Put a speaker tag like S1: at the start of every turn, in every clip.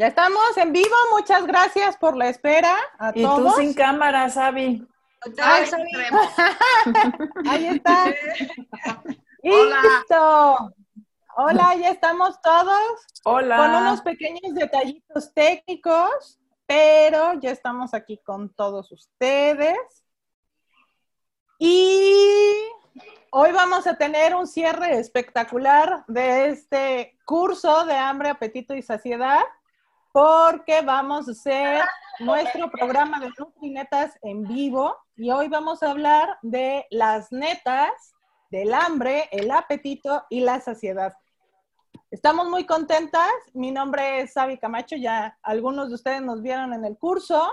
S1: Ya estamos en vivo, muchas gracias por la espera a
S2: y
S1: todos.
S2: tú sin cámara, Sabi.
S1: Ay, Ahí está.
S3: Hola.
S1: Listo. Hola, ya estamos todos
S2: Hola.
S1: con unos pequeños detallitos técnicos, pero ya estamos aquí con todos ustedes. Y hoy vamos a tener un cierre espectacular de este curso de hambre, apetito y saciedad, porque vamos a hacer nuestro programa de Nutrinetas en vivo y hoy vamos a hablar de las netas del hambre, el apetito y la saciedad. Estamos muy contentas. Mi nombre es Sabi Camacho, ya algunos de ustedes nos vieron en el curso.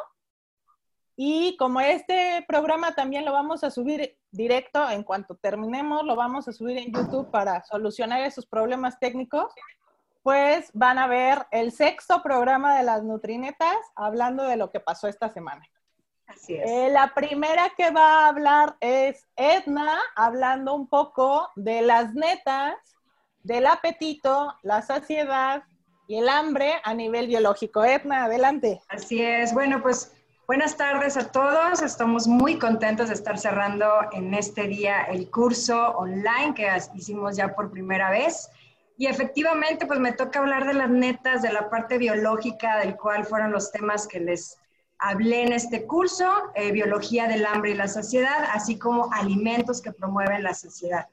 S1: Y como este programa también lo vamos a subir directo, en cuanto terminemos, lo vamos a subir en YouTube para solucionar esos problemas técnicos, pues van a ver el sexto programa de las Nutrinetas hablando de lo que pasó esta semana.
S3: Así es.
S1: Eh, la primera que va a hablar es Edna, hablando un poco de las netas, del apetito, la saciedad y el hambre a nivel biológico. Edna, adelante.
S3: Así es. Bueno, pues buenas tardes a todos. Estamos muy contentos de estar cerrando en este día el curso online que hicimos ya por primera vez. Y efectivamente, pues me toca hablar de las netas, de la parte biológica, del cual fueron los temas que les hablé en este curso, eh, biología del hambre y la saciedad, así como alimentos que promueven la saciedad.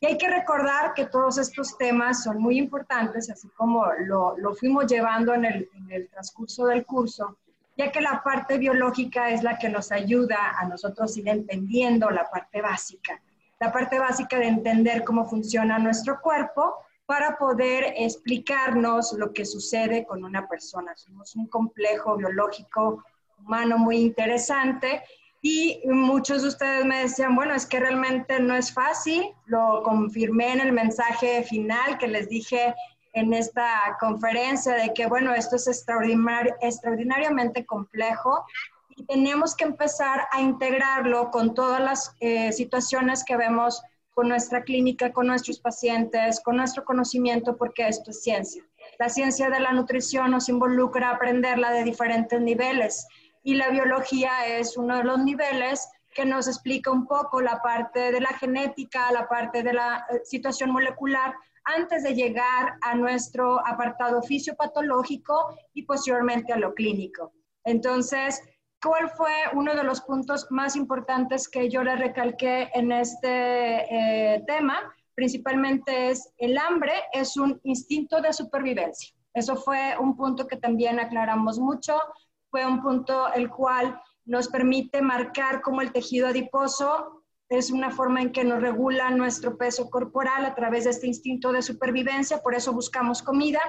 S3: Y hay que recordar que todos estos temas son muy importantes, así como lo, lo fuimos llevando en el, en el transcurso del curso, ya que la parte biológica es la que nos ayuda a nosotros ir entendiendo la parte básica, la parte básica de entender cómo funciona nuestro cuerpo para poder explicarnos lo que sucede con una persona. Somos un complejo biológico humano muy interesante y muchos de ustedes me decían, bueno, es que realmente no es fácil, lo confirmé en el mensaje final que les dije en esta conferencia de que, bueno, esto es extraordinar extraordinariamente complejo y tenemos que empezar a integrarlo con todas las eh, situaciones que vemos con nuestra clínica, con nuestros pacientes, con nuestro conocimiento, porque esto es ciencia. La ciencia de la nutrición nos involucra aprenderla de diferentes niveles y la biología es uno de los niveles que nos explica un poco la parte de la genética, la parte de la eh, situación molecular antes de llegar a nuestro apartado fisiopatológico y posteriormente a lo clínico. Entonces, ¿cuál fue uno de los puntos más importantes que yo le recalqué en este eh, tema? Principalmente es el hambre es un instinto de supervivencia. Eso fue un punto que también aclaramos mucho fue un punto el cual nos permite marcar cómo el tejido adiposo es una forma en que nos regula nuestro peso corporal a través de este instinto de supervivencia, por eso buscamos comida.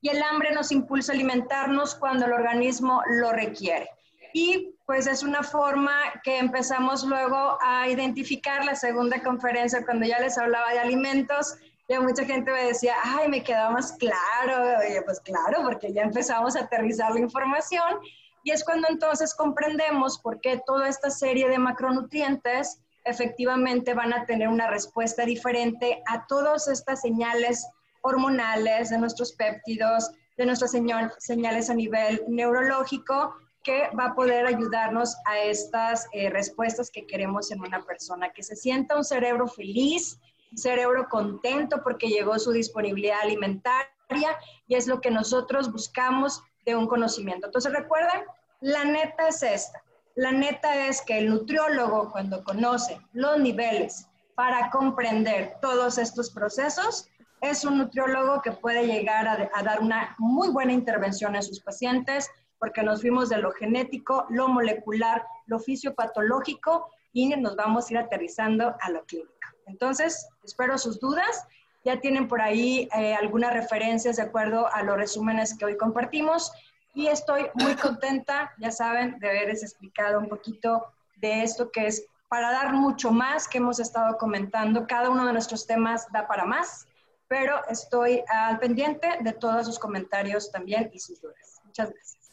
S3: Y el hambre nos impulsa a alimentarnos cuando el organismo lo requiere. Y pues es una forma que empezamos luego a identificar la segunda conferencia cuando ya les hablaba de alimentos, ya mucha gente me decía, ay, me queda más claro. Y pues claro, porque ya empezamos a aterrizar la información. Y es cuando entonces comprendemos por qué toda esta serie de macronutrientes efectivamente van a tener una respuesta diferente a todas estas señales hormonales de nuestros péptidos, de nuestras señales a nivel neurológico, que va a poder ayudarnos a estas eh, respuestas que queremos en una persona, que se sienta un cerebro feliz, cerebro contento porque llegó su disponibilidad alimentaria y es lo que nosotros buscamos de un conocimiento. Entonces recuerden, la neta es esta. La neta es que el nutriólogo cuando conoce los niveles para comprender todos estos procesos, es un nutriólogo que puede llegar a, a dar una muy buena intervención a sus pacientes porque nos fuimos de lo genético, lo molecular, lo fisiopatológico y nos vamos a ir aterrizando a lo clínico. Entonces, espero sus dudas. Ya tienen por ahí eh, algunas referencias de acuerdo a los resúmenes que hoy compartimos y estoy muy contenta, ya saben, de haberles explicado un poquito de esto que es para dar mucho más que hemos estado comentando. Cada uno de nuestros temas da para más, pero estoy al pendiente de todos sus comentarios también y sus dudas. Muchas gracias.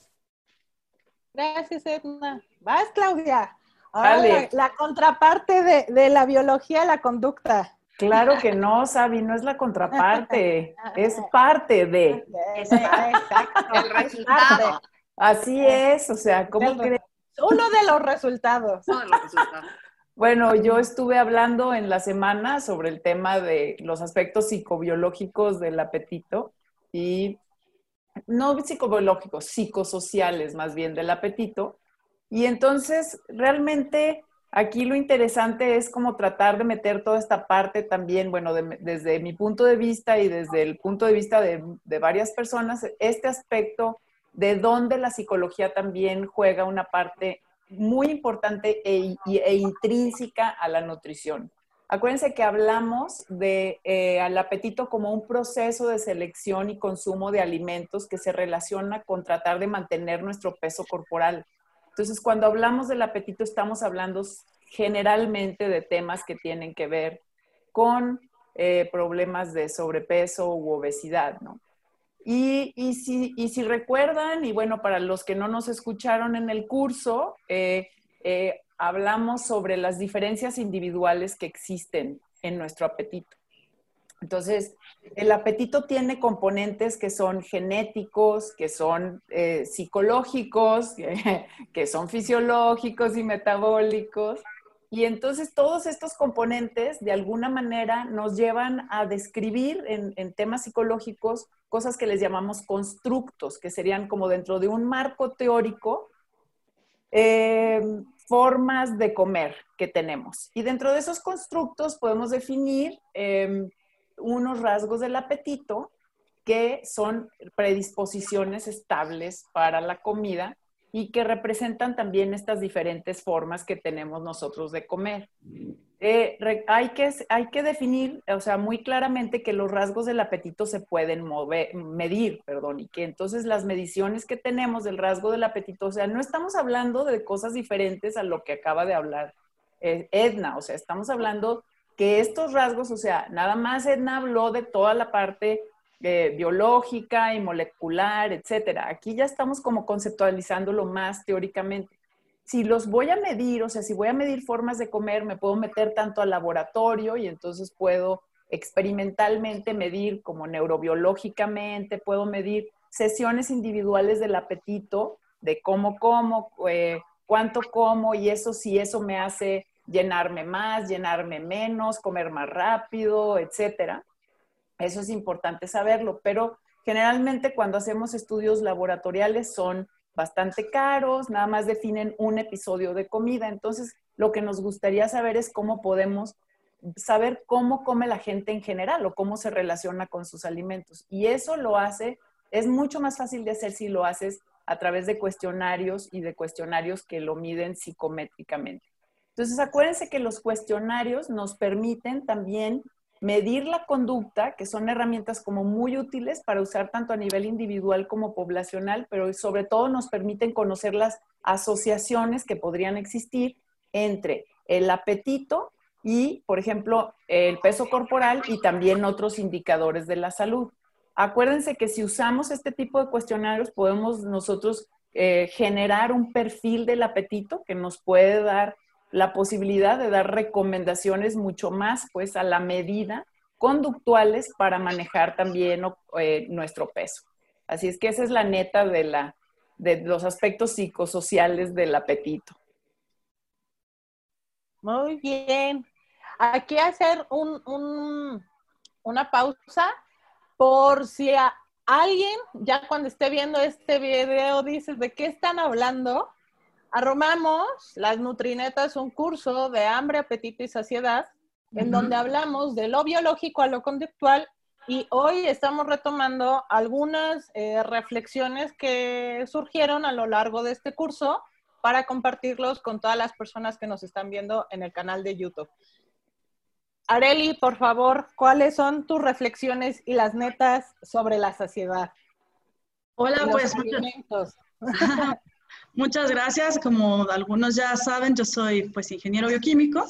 S1: Gracias, Edna. Vas, Claudia. Ahora, la, la, contraparte de, de, la biología, la conducta.
S2: Claro que no, Sabi, no es la contraparte, es parte de.
S1: Exacto. El resultado.
S2: Así es, o sea, ¿cómo crees?
S1: Uno de los resultados. Uno de los resultados.
S2: Bueno, yo estuve hablando en la semana sobre el tema de los aspectos psicobiológicos del apetito y no psicobiológicos, psicosociales más bien del apetito. Y entonces, realmente aquí lo interesante es como tratar de meter toda esta parte también, bueno, desde mi punto de vista y desde el punto de vista de, de varias personas, este aspecto de dónde la psicología también juega una parte muy importante e, e, intrínseca a la nutrición. Acuérdense que hablamos de eh, al apetito como un proceso de selección y consumo de alimentos que se relaciona con tratar de mantener nuestro peso corporal. Entonces, cuando hablamos del apetito, estamos hablando generalmente de temas que tienen que ver con eh, problemas de sobrepeso u obesidad, ¿no? Y, si, recuerdan, y bueno, para los que no nos escucharon en el curso, eh, eh, hablamos sobre las diferencias individuales que existen en nuestro apetito. Entonces, el apetito tiene componentes que son genéticos, que son eh, psicológicos, que son fisiológicos y metabólicos. Y entonces todos estos componentes de alguna manera nos llevan a describir en, temas psicológicos cosas que les llamamos constructos, que serían como dentro de un marco teórico, eh, formas de comer que tenemos. Y dentro de esos constructos podemos definir em, unos rasgos del apetito que son predisposiciones estables para la comida y que representan también estas diferentes formas que tenemos nosotros de comer. Eh, hay, que, definir, o sea, muy claramente que los rasgos del apetito se pueden mover, medir, perdón, y que entonces las mediciones que tenemos del rasgo del apetito, o sea, no estamos hablando de cosas diferentes a lo que acaba de hablar eh, Edna, o sea, estamos hablando que estos rasgos, o sea, nada más Edna habló de toda la parte eh, biológica y molecular, etcétera. Aquí ya estamos como conceptualizándolo más teóricamente. Si los voy a medir, o sea, si voy a medir formas de comer, me puedo meter tanto al laboratorio y entonces puedo experimentalmente medir como neurobiológicamente, puedo medir sesiones individuales del apetito, de cómo como, eh, cuánto como y eso si eso me hace llenarme más, llenarme menos, comer más rápido, etcétera. Eso es importante saberlo, pero generalmente cuando hacemos estudios laboratoriales son bastante caros, nada más definen un episodio de comida. Entonces, lo que nos gustaría saber es cómo podemos saber cómo come la gente en general o cómo se relaciona con sus alimentos. Y eso lo hace, es mucho más fácil de hacer si lo haces a través de cuestionarios y de cuestionarios que lo miden psicométricamente. Entonces, acuérdense que los cuestionarios nos permiten también medir la conducta, que son herramientas como muy útiles para usar tanto a nivel individual como poblacional, pero sobre todo nos permiten conocer las asociaciones que podrían existir entre el apetito y, por ejemplo, el peso corporal y también otros indicadores de la salud. Acuérdense que si usamos este tipo de cuestionarios podemos nosotros eh, generar un perfil del apetito que nos puede dar la posibilidad de dar recomendaciones mucho más pues a la medida conductuales para manejar también eh, nuestro peso. Así es que esa es la neta de, la, de los aspectos psicosociales del apetito.
S1: Muy bien. Aquí hacer un, una pausa por si alguien ya cuando esté viendo este video dice de qué están hablando Arromamos las Nutrinetas, un curso de hambre, apetito y saciedad, en donde hablamos de lo biológico a lo conductual y hoy estamos retomando algunas eh, reflexiones que surgieron a lo largo de este curso para compartirlos con todas las personas que nos están viendo en el canal de YouTube. Areli, por favor, ¿cuáles son tus reflexiones y las netas sobre la saciedad?
S4: Hola, pues. Muchas gracias. Como algunos ya saben, yo soy pues ingeniero bioquímico.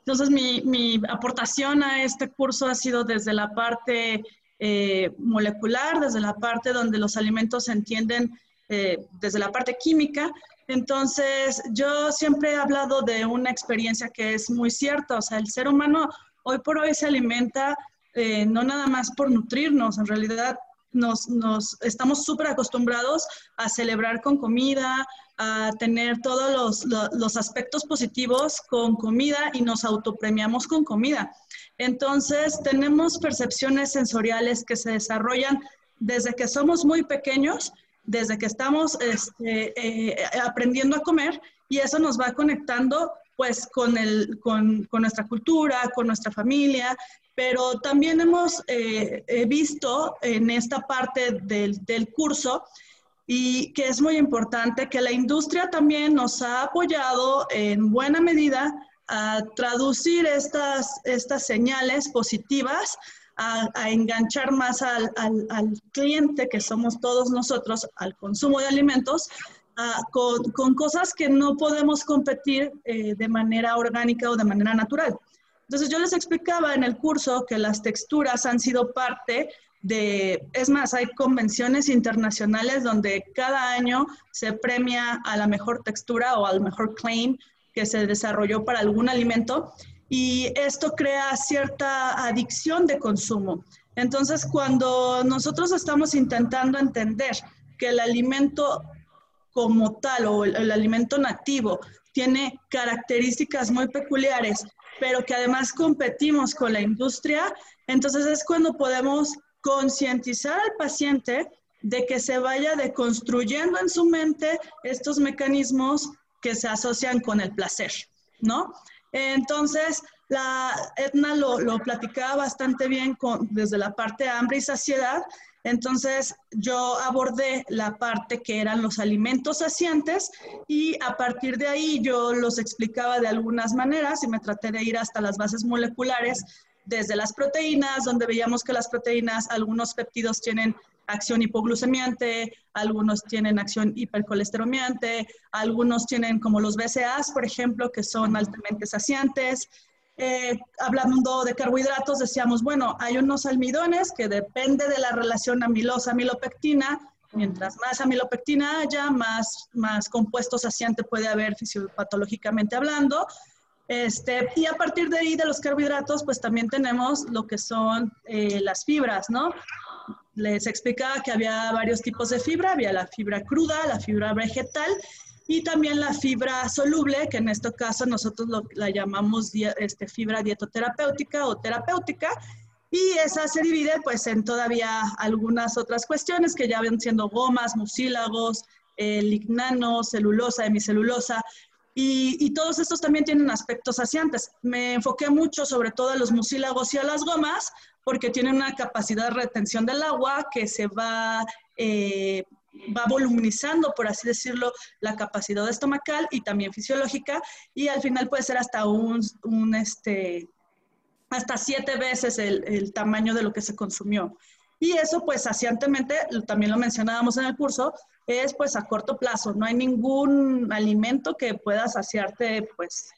S4: Entonces, mi, aportación a este curso ha sido desde la parte eh, molecular, desde la parte donde los alimentos se entienden eh, desde la parte química. Entonces, yo siempre he hablado de una experiencia que es muy cierta, o sea, el ser humano hoy por hoy se alimenta eh, no nada más por nutrirnos, en realidad nos, nos estamos súper acostumbrados a celebrar con comida, a tener todos los, los, aspectos positivos con comida y nos autopremiamos con comida. Entonces, tenemos percepciones sensoriales que se desarrollan desde que somos muy pequeños, desde que estamos este, eh, aprendiendo a comer y eso nos va conectando pues con, el, con, con nuestra cultura, con nuestra familia, pero también hemos eh, visto en esta parte del, del, curso y que es muy importante que la industria también nos ha apoyado en buena medida a traducir estas, estas señales positivas, a, enganchar más al, al, cliente, que somos todos nosotros, al consumo de alimentos, con, con, cosas que no podemos competir eh, de manera orgánica o de manera natural. Entonces yo les explicaba en el curso que las texturas han sido parte es más, hay convenciones internacionales donde cada año se premia a la mejor textura o al mejor claim que se desarrolló para algún alimento y esto crea cierta adicción de consumo. Entonces, cuando nosotros estamos intentando entender que el alimento como tal o el, el alimento nativo tiene características muy peculiares pero que además competimos con la industria, entonces es cuando podemos concientizar al paciente de que se vaya deconstruyendo en su mente estos mecanismos que se asocian con el placer, ¿no? Entonces, la Edna lo, lo platicaba bastante bien con, desde la parte de hambre y saciedad, entonces yo abordé la parte que eran los alimentos saciantes y a partir de ahí yo los explicaba de algunas maneras y me traté de ir hasta las bases moleculares, desde las proteínas, donde veíamos que las proteínas, algunos péptidos tienen acción hipoglucemiante, algunos tienen acción hipercolesteromiante, algunos tienen como los BCAAs, por ejemplo, que son altamente saciantes. Eh, hablando de carbohidratos, decíamos, bueno, hay unos almidones que depende de la relación amilosa-amilopectina. Mientras más amilopectina haya, más, más compuesto saciante puede haber fisiopatológicamente hablando. Este, y a partir de ahí, de los carbohidratos, pues también tenemos lo que son eh, las fibras, ¿no? Les explicaba que había varios tipos de fibra, había la fibra cruda, la fibra vegetal y también la fibra soluble, que en este caso nosotros la llamamos este, fibra dietoterapéutica o terapéutica, y esa se divide pues en todavía algunas otras cuestiones que ya ven siendo gomas, mucílagos, eh, lignanos, celulosa, hemicelulosa, y, todos estos también tienen aspectos saciantes. Me enfoqué mucho sobre todo a los mucílagos y a las gomas porque tienen una capacidad de retención del agua que se va eh, va por así decirlo, la capacidad estomacal y también fisiológica y al final puede ser hasta un, este, hasta siete veces el, tamaño de lo que se consumió. Y eso, pues, saciantemente, también lo mencionábamos en el curso, es pues a corto plazo. No hay ningún alimento que pueda saciarte, pues,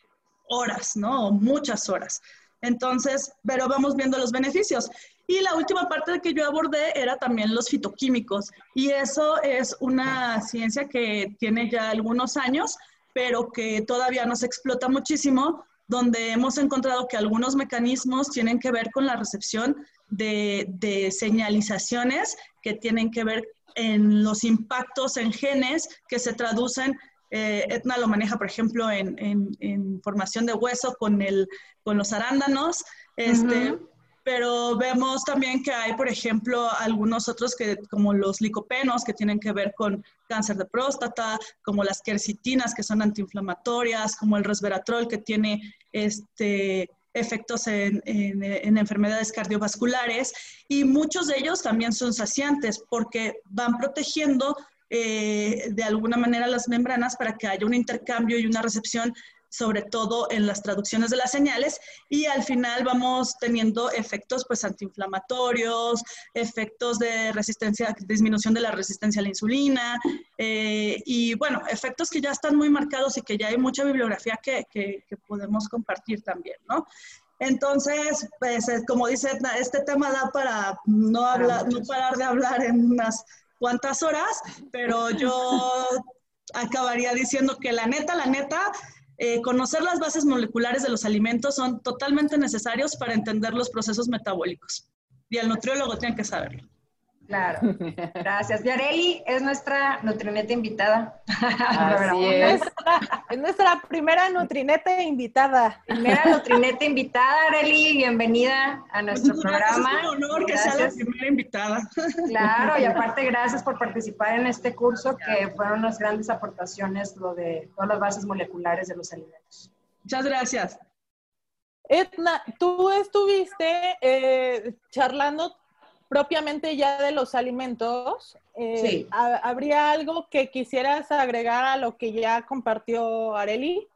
S4: horas, ¿no? O muchas horas. Entonces, pero vamos viendo los beneficios. Y la última parte que yo abordé era también los fitoquímicos. Y eso es una ciencia que tiene ya algunos años, pero que todavía no se explota muchísimo, donde hemos encontrado que algunos mecanismos tienen que ver con la recepción de, de señalizaciones que tienen que ver en los impactos en genes que se traducen eh, Etna lo maneja, por ejemplo, en, en, formación de hueso con, el, con los arándanos. Este, pero vemos también que hay, por ejemplo, algunos otros que, como los licopenos, que tienen que ver con cáncer de próstata, como las quercitinas, que son antiinflamatorias, como el resveratrol, que tiene este, efectos en, en, enfermedades cardiovasculares, y muchos de ellos también son saciantes porque van protegiendo eh, de alguna manera las membranas para que haya un intercambio y una recepción sobre todo en las traducciones de las señales y al final vamos teniendo efectos pues antiinflamatorios, efectos de resistencia, disminución de la resistencia a la insulina eh, y bueno, efectos que ya están muy marcados y que ya hay mucha bibliografía que, que, podemos compartir también, ¿no? Entonces, pues eh, como dice este tema da para no, hablar, no parar de hablar en unas cuantas horas, pero yo acabaría diciendo que la neta, la neta, eh, conocer las bases moleculares de los alimentos son totalmente necesarios para entender los procesos metabólicos. Y el nutriólogo tiene que saberlo.
S3: Claro, gracias. Yareli es nuestra nutrineta invitada.
S1: Así es. es nuestra primera nutrineta invitada.
S3: Primera nutrineta invitada, Yareli, bienvenida a nuestro programa.
S4: Es un honor que sea la primera invitada.
S3: Claro, y aparte gracias por participar en este curso que fueron unas grandes aportaciones lo de todas las bases moleculares de los alimentos.
S4: Muchas gracias.
S1: Edna, tú estuviste eh, charlando propiamente ya de los alimentos, eh, ¿habría algo que quisieras agregar a lo que ya compartió Areli?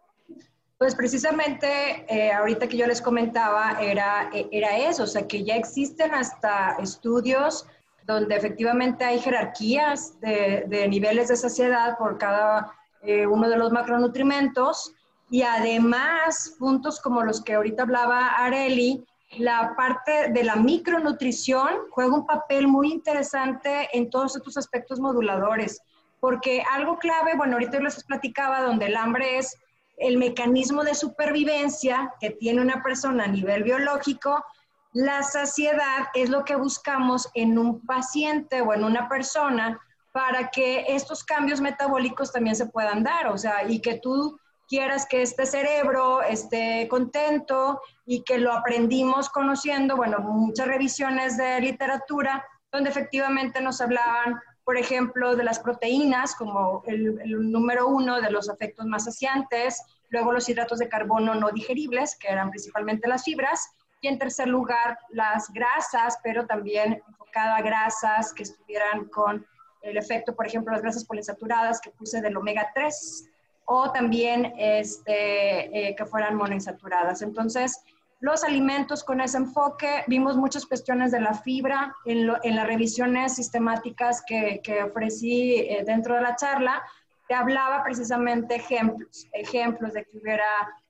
S3: Pues precisamente eh, ahorita que yo les comentaba era, eh, era eso, o sea que ya existen hasta estudios donde efectivamente hay jerarquías de, de niveles de saciedad por cada uno de los macronutrimentos y además puntos como los que ahorita hablaba Areli, la parte de la micronutrición juega un papel muy interesante en todos estos aspectos moduladores, porque algo clave, bueno, ahorita yo les platicaba, donde el hambre es el mecanismo de supervivencia que tiene una persona a nivel biológico, la saciedad es lo que buscamos en un paciente o en una persona para que estos cambios metabólicos también se puedan dar, o sea, y que tú quieras que este cerebro esté contento y que lo aprendimos conociendo, bueno, muchas revisiones de literatura donde efectivamente nos hablaban, por ejemplo, de las proteínas como el, número uno de los efectos más saciantes, luego los hidratos de carbono no digeribles, que eran principalmente las fibras, y en tercer lugar las grasas, pero también enfocada a grasas que estuvieran con el efecto, por ejemplo, las grasas poliinsaturadas que puse del omega 3 o también este, eh, que fueran monoinsaturadas. Entonces, los alimentos con ese enfoque, vimos muchas cuestiones de la fibra en, las revisiones sistemáticas que, que ofrecí eh, dentro de la charla, te hablaba precisamente ejemplos, ejemplos de que hubiera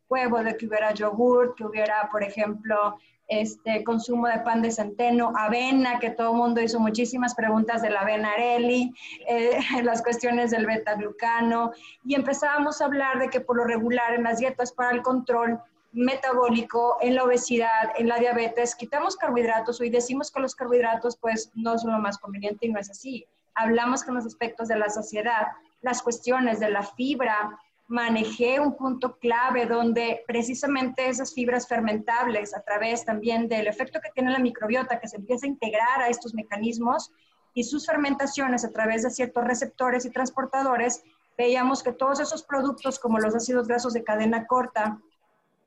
S3: huevo, de que hubiera yogur, que hubiera, por ejemplo, este consumo de pan de centeno, avena, que todo el mundo hizo muchísimas preguntas de la avena areli, eh, las cuestiones del beta-glucano, y empezábamos a hablar de que por lo regular en las dietas para el control metabólico, en la obesidad, en la diabetes, quitamos carbohidratos y decimos que los carbohidratos pues no son lo más conveniente y no es así. Hablamos con los aspectos de la saciedad, las cuestiones de la fibra, manejé un punto clave donde precisamente esas fibras fermentables, a través también del efecto que tiene la microbiota, que se empieza a integrar a estos mecanismos y sus fermentaciones a través de ciertos receptores y transportadores, veíamos que todos esos productos como los ácidos grasos de cadena corta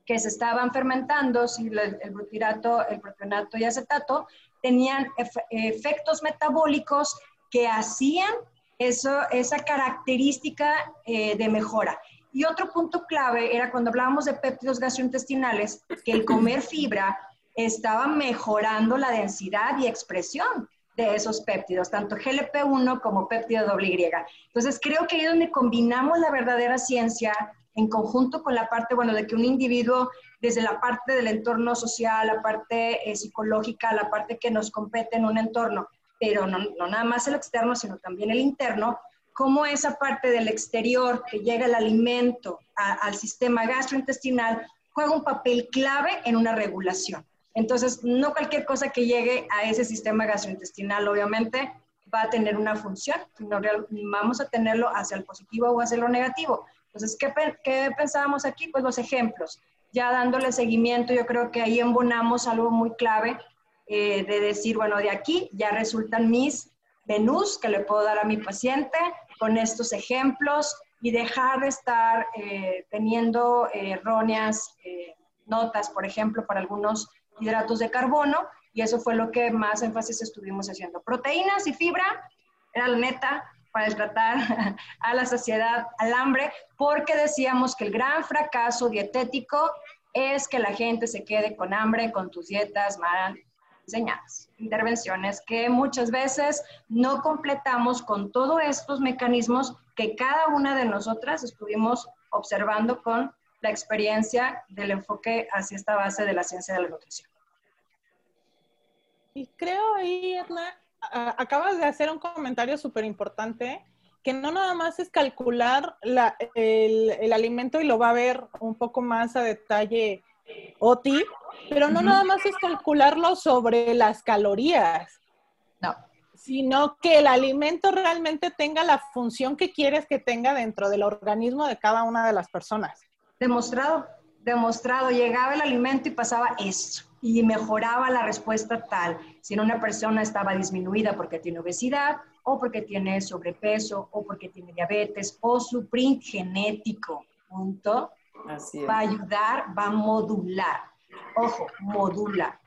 S3: que se estaban fermentando, el butirato, el propionato y acetato, tenían efectos metabólicos que hacían eso, esa característica eh, de mejora. Y otro punto clave era cuando hablábamos de péptidos gastrointestinales, que el comer fibra estaba mejorando la densidad y expresión de esos péptidos, tanto GLP-1 como péptido Y. Entonces, creo que ahí es donde combinamos la verdadera ciencia en conjunto con la parte, bueno, de que un individuo, desde la parte del entorno social, la parte eh, psicológica, la parte que nos compete en un entorno, pero no, no nada más el externo, sino también el interno, cómo esa parte del exterior que llega el alimento al sistema gastrointestinal juega un papel clave en una regulación. Entonces, no cualquier cosa que llegue a ese sistema gastrointestinal, obviamente, va a tener una función, sino vamos a tenerlo hacia el positivo o hacia lo negativo. Entonces, ¿qué, ¿qué, pensábamos aquí? Pues los ejemplos. Ya dándole seguimiento, yo creo que ahí embonamos algo muy clave eh, de decir, bueno, de aquí ya resultan mis menús que le puedo dar a mi paciente con estos ejemplos y dejar de estar eh, teniendo eh, erróneas eh, notas, por ejemplo, para algunos hidratos de carbono, y eso fue lo que más énfasis estuvimos haciendo. Proteínas y fibra era la neta para tratar a la saciedad, al hambre, porque decíamos que el gran fracaso dietético es que la gente se quede con hambre con tus dietas mal diseñadas, intervenciones que muchas veces no completamos con todos estos mecanismos que cada una de nosotras estuvimos observando con la experiencia del enfoque hacia esta base de la ciencia de la nutrición.
S1: Y creo ahí, Edna, acabas de hacer un comentario súper importante que no nada más es calcular el, alimento y lo va a ver un poco más a detalle Oti, pero no nada más es calcularlo sobre las calorías.
S3: No.
S1: Sino que el alimento realmente tenga la función que quieres que tenga dentro del organismo de cada una de las personas.
S3: Demostrado, demostrado. Llegaba el alimento y pasaba esto y mejoraba la respuesta tal. Si una persona estaba disminuida porque tiene obesidad o porque tiene sobrepeso o porque tiene diabetes o su print genético, punto, va a ayudar, va a modular. Ojo, modula.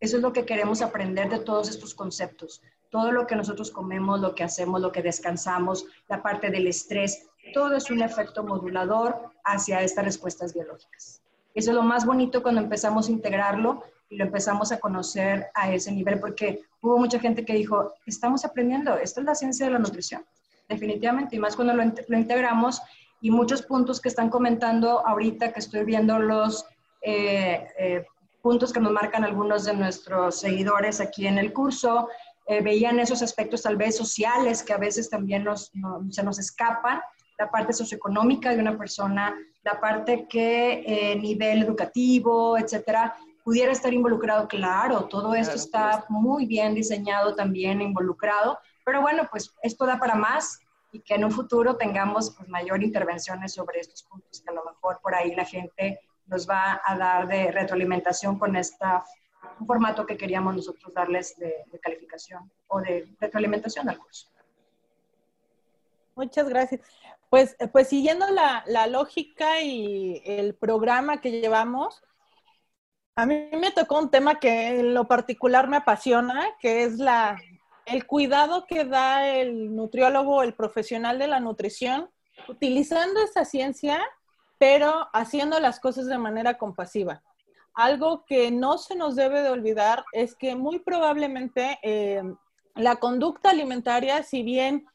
S3: Eso es lo que queremos aprender de todos estos conceptos. Todo lo que nosotros comemos, lo que hacemos, lo que descansamos, la parte del estrés, todo es un efecto modulador hacia estas respuestas biológicas. Eso es lo más bonito cuando empezamos a integrarlo y lo empezamos a conocer a ese nivel, porque hubo mucha gente que dijo, estamos aprendiendo, esto es la ciencia de la nutrición, definitivamente, y más cuando lo integramos y muchos puntos que están comentando ahorita que estoy viendo los eh, eh, puntos que nos marcan algunos de nuestros seguidores aquí en el curso, eh, veían esos aspectos tal vez sociales que a veces también nos, se nos escapan, la parte socioeconómica de una persona, la parte que nivel educativo, etcétera, pudiera estar involucrado, claro, todo esto está muy bien diseñado también, involucrado, pero bueno, pues esto da para más y que en un futuro tengamos pues, mayor intervenciones sobre estos puntos que a lo mejor por ahí la gente nos va a dar de retroalimentación con esta un formato que queríamos nosotros darles de, calificación o de retroalimentación al curso.
S1: Muchas gracias. Pues, pues siguiendo la, la lógica y el programa que llevamos, a mí me tocó un tema que en lo particular me apasiona, que es la, el cuidado que da el nutriólogo, el profesional de la nutrición, utilizando esa ciencia, pero haciendo las cosas de manera compasiva. Algo que no se nos debe de olvidar es que muy probablemente eh, la conducta alimentaria, si bien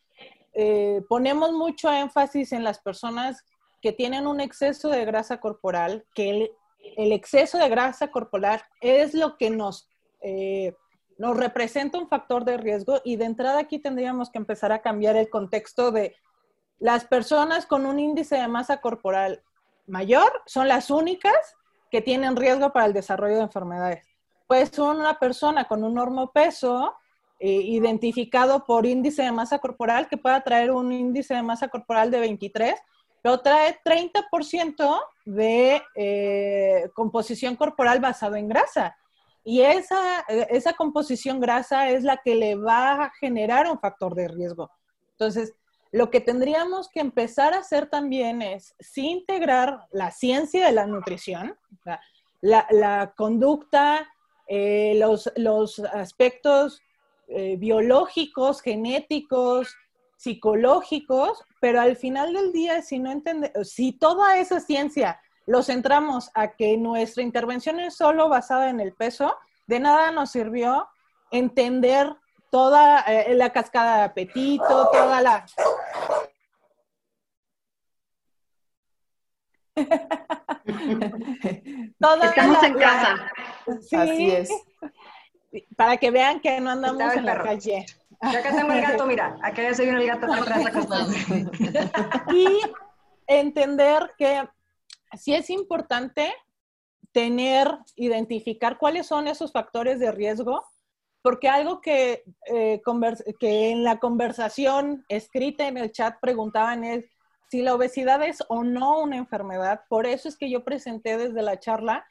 S1: eh, ponemos mucho énfasis en las personas que tienen un exceso de grasa corporal, que el exceso de grasa corporal es lo que nos, eh, nos representa un factor de riesgo y de entrada aquí tendríamos que empezar a cambiar el contexto de las personas con un índice de masa corporal mayor son las únicas que tienen riesgo para el desarrollo de enfermedades. Pues una persona con un normopeso eh, identificado por índice de masa corporal que pueda traer un índice de masa corporal de 23 pero trae 30% de eh, composición corporal basado en grasa. Y esa, esa composición grasa es la que le va a generar un factor de riesgo. Entonces, lo que tendríamos que empezar a hacer también es integrar la ciencia de la nutrición, la, conducta, eh, los, los, aspectos eh, biológicos, genéticos, psicológicos, pero al final del día, si no entiende, si toda esa ciencia lo centramos a que nuestra intervención es solo basada en el peso, de nada nos sirvió entender toda eh, la cascada de apetito, toda la...
S5: Estamos en casa.
S2: Así es.
S1: Para que vean que no andamos en la calle.
S3: Yo acá tengo el gato, mira, acá ya se viene el gato atrás acostado.
S1: Y entender que sí es importante tener, identificar cuáles son esos factores de riesgo, porque algo que, eh, que en la conversación escrita en el chat preguntaban es si la obesidad es o no una enfermedad. Por eso es que yo presenté desde la charla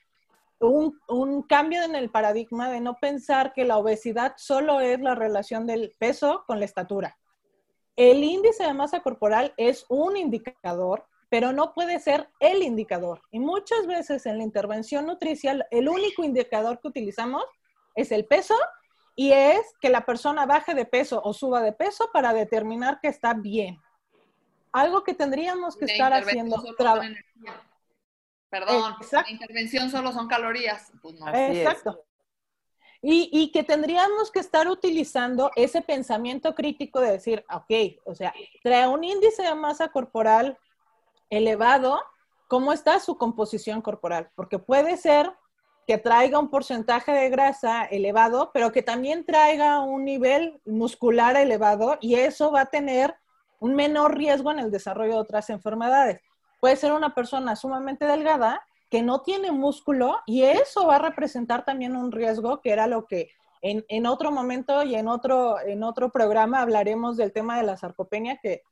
S1: un, cambio en el paradigma de no pensar que la obesidad solo es la relación del peso con la estatura. El índice de masa corporal es un indicador, pero no puede ser el indicador. Y muchas veces en la intervención nutricial, el único indicador que utilizamos es el peso y es que la persona baje de peso o suba de peso para determinar que está bien. Algo que tendríamos que estar haciendo.
S5: Perdón, la intervención solo son calorías. Pues no.
S1: Exacto. Y, y, que tendríamos que estar utilizando ese pensamiento crítico de decir, ok, o sea, trae un índice de masa corporal elevado, ¿cómo está su composición corporal? Porque puede ser que traiga un porcentaje de grasa elevado, pero que también traiga un nivel muscular elevado y eso va a tener un menor riesgo en el desarrollo de otras enfermedades. Puede ser una persona sumamente delgada que no tiene músculo y eso va a representar también un riesgo, que era lo que en, otro momento y en otro, en otro programa hablaremos del tema de la sarcopenia que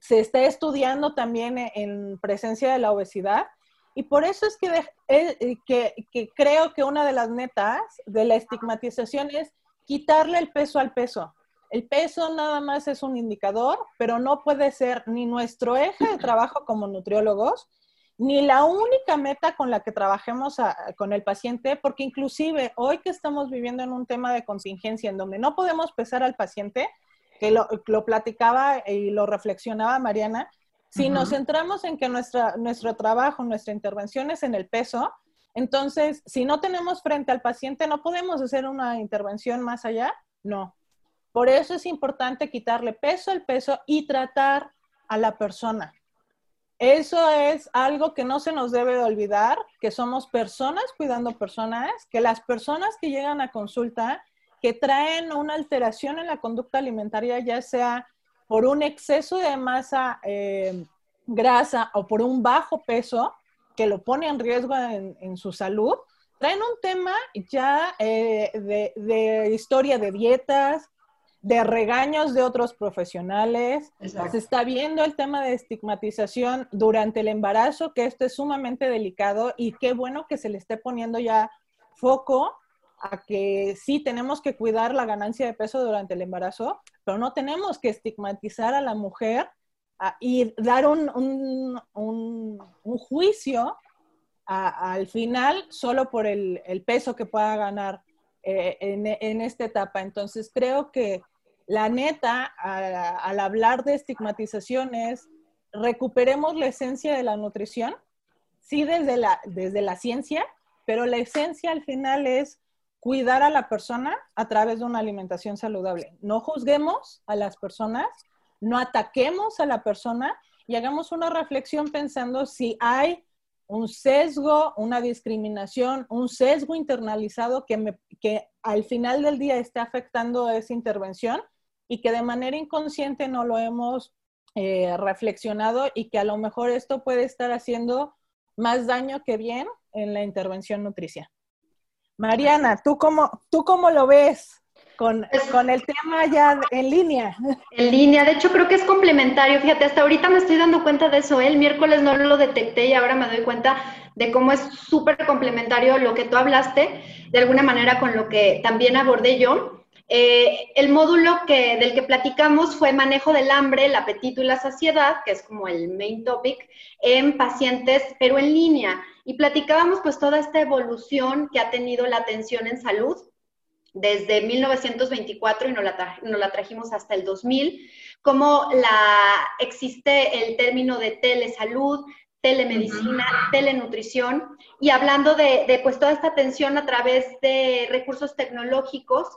S1: se está estudiando también en presencia de la obesidad. Y por eso es que, eh, que, que creo que una de las metas de la estigmatización es quitarle el peso al peso. El peso nada más es un indicador, pero no puede ser ni nuestro eje de trabajo como nutriólogos, ni la única meta con la que trabajemos con el paciente, porque inclusive hoy que estamos viviendo en un tema de contingencia en donde no podemos pesar al paciente, que lo, platicaba y lo reflexionaba Mariana, si nos centramos en que nuestra, nuestro trabajo, nuestra intervención es en el peso, entonces, si no tenemos frente al paciente, ¿no podemos hacer una intervención más allá? No. Por eso es importante quitarle peso al peso y tratar a la persona. Eso es algo que no se nos debe de olvidar, que somos personas cuidando personas, que las personas que llegan a consulta, que traen una alteración en la conducta alimentaria, ya sea por un exceso de masa eh, grasa o por un bajo peso, que lo pone en riesgo en, su salud, traen un tema ya eh, de historia de dietas, de regaños de otros profesionales. Se está viendo el tema de estigmatización durante el embarazo, que esto es sumamente delicado y qué bueno que se le esté poniendo ya foco a que sí tenemos que cuidar la ganancia de peso durante el embarazo, pero no tenemos que estigmatizar a la mujer y dar un, juicio al final solo por el, peso que pueda ganar eh, en, esta etapa. Entonces creo que la neta, al hablar de estigmatizaciones, recuperemos la esencia de la nutrición, sí desde la, desde la ciencia, pero la esencia al final es cuidar a la persona a través de una alimentación saludable. No juzguemos a las personas, no ataquemos a la persona y hagamos una reflexión pensando si hay un sesgo, una discriminación, un sesgo internalizado que, que al final del día esté afectando esa intervención y que de manera inconsciente no lo hemos eh, reflexionado y que a lo mejor esto puede estar haciendo más daño que bien en la intervención nutricia. Mariana, ¿tú cómo, tú cómo lo ves? con, con, el tema ya en línea.
S6: En línea, de hecho creo que es complementario, fíjate, hasta ahorita me estoy dando cuenta de eso, ¿eh? el miércoles no lo detecté y ahora me doy cuenta de cómo es súper complementario lo que tú hablaste, de alguna manera con lo que también abordé yo. Eh, el módulo que, del que platicamos fue manejo del hambre, el apetito y la saciedad, que es como el main topic, en pacientes, pero en línea. Y platicábamos pues toda esta evolución que ha tenido la atención en salud desde 1924 y nos la, la trajimos hasta el 2000, como la, existe el término de telesalud, telemedicina, telenutrición, y hablando de, de, pues toda esta atención a través de recursos tecnológicos,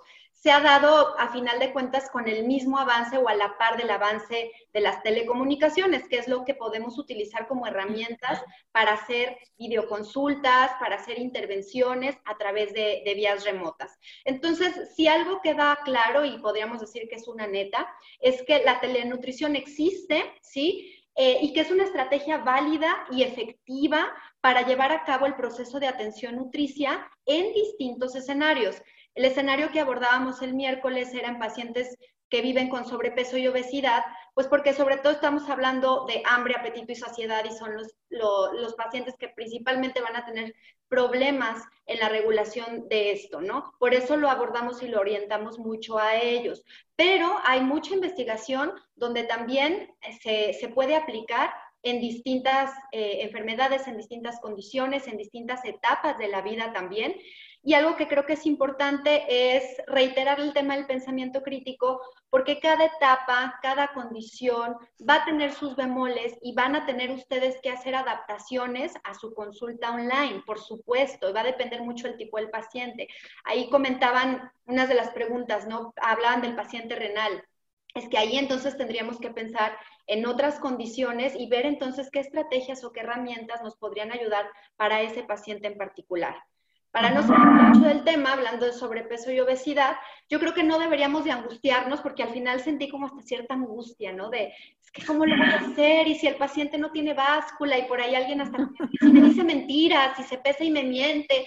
S6: se ha dado a final de cuentas con el mismo avance o a la par del avance de las telecomunicaciones, que es lo que podemos utilizar como herramientas para hacer videoconsultas, para hacer intervenciones a través de, vías remotas. Entonces, si algo queda claro y podríamos decir que es una neta, es que la telenutrición existe, ¿sí? Eh, y que es una estrategia válida y efectiva para llevar a cabo el proceso de atención nutricia en distintos escenarios. El escenario que abordábamos el miércoles eran pacientes que viven con sobrepeso y obesidad, pues porque sobre todo estamos hablando de hambre, apetito y saciedad y son los, los, pacientes que principalmente van a tener problemas en la regulación de esto, ¿no? Por eso lo abordamos y lo orientamos mucho a ellos. Pero hay mucha investigación donde también se, se puede aplicar en distintas eh, enfermedades, en distintas condiciones, en distintas etapas de la vida también. Y algo que creo que es importante es reiterar el tema del pensamiento crítico, porque cada etapa, cada condición va a tener sus bemoles y van a tener ustedes que hacer adaptaciones a su consulta online, por supuesto, y va a depender mucho el tipo del paciente. Ahí comentaban unas de las preguntas, ¿no? Hablaban del paciente renal. Es que ahí entonces tendríamos que pensar en otras condiciones y ver entonces qué estrategias o qué herramientas nos podrían ayudar para ese paciente en particular. Para no salir mucho del tema, hablando de sobrepeso y obesidad, yo creo que no deberíamos de angustiarnos porque al final sentí como hasta cierta angustia, ¿no? De, ¿cómo lo voy a hacer? Y si el paciente no tiene báscula y por ahí alguien hasta me dice mentiras, y se pesa y me miente,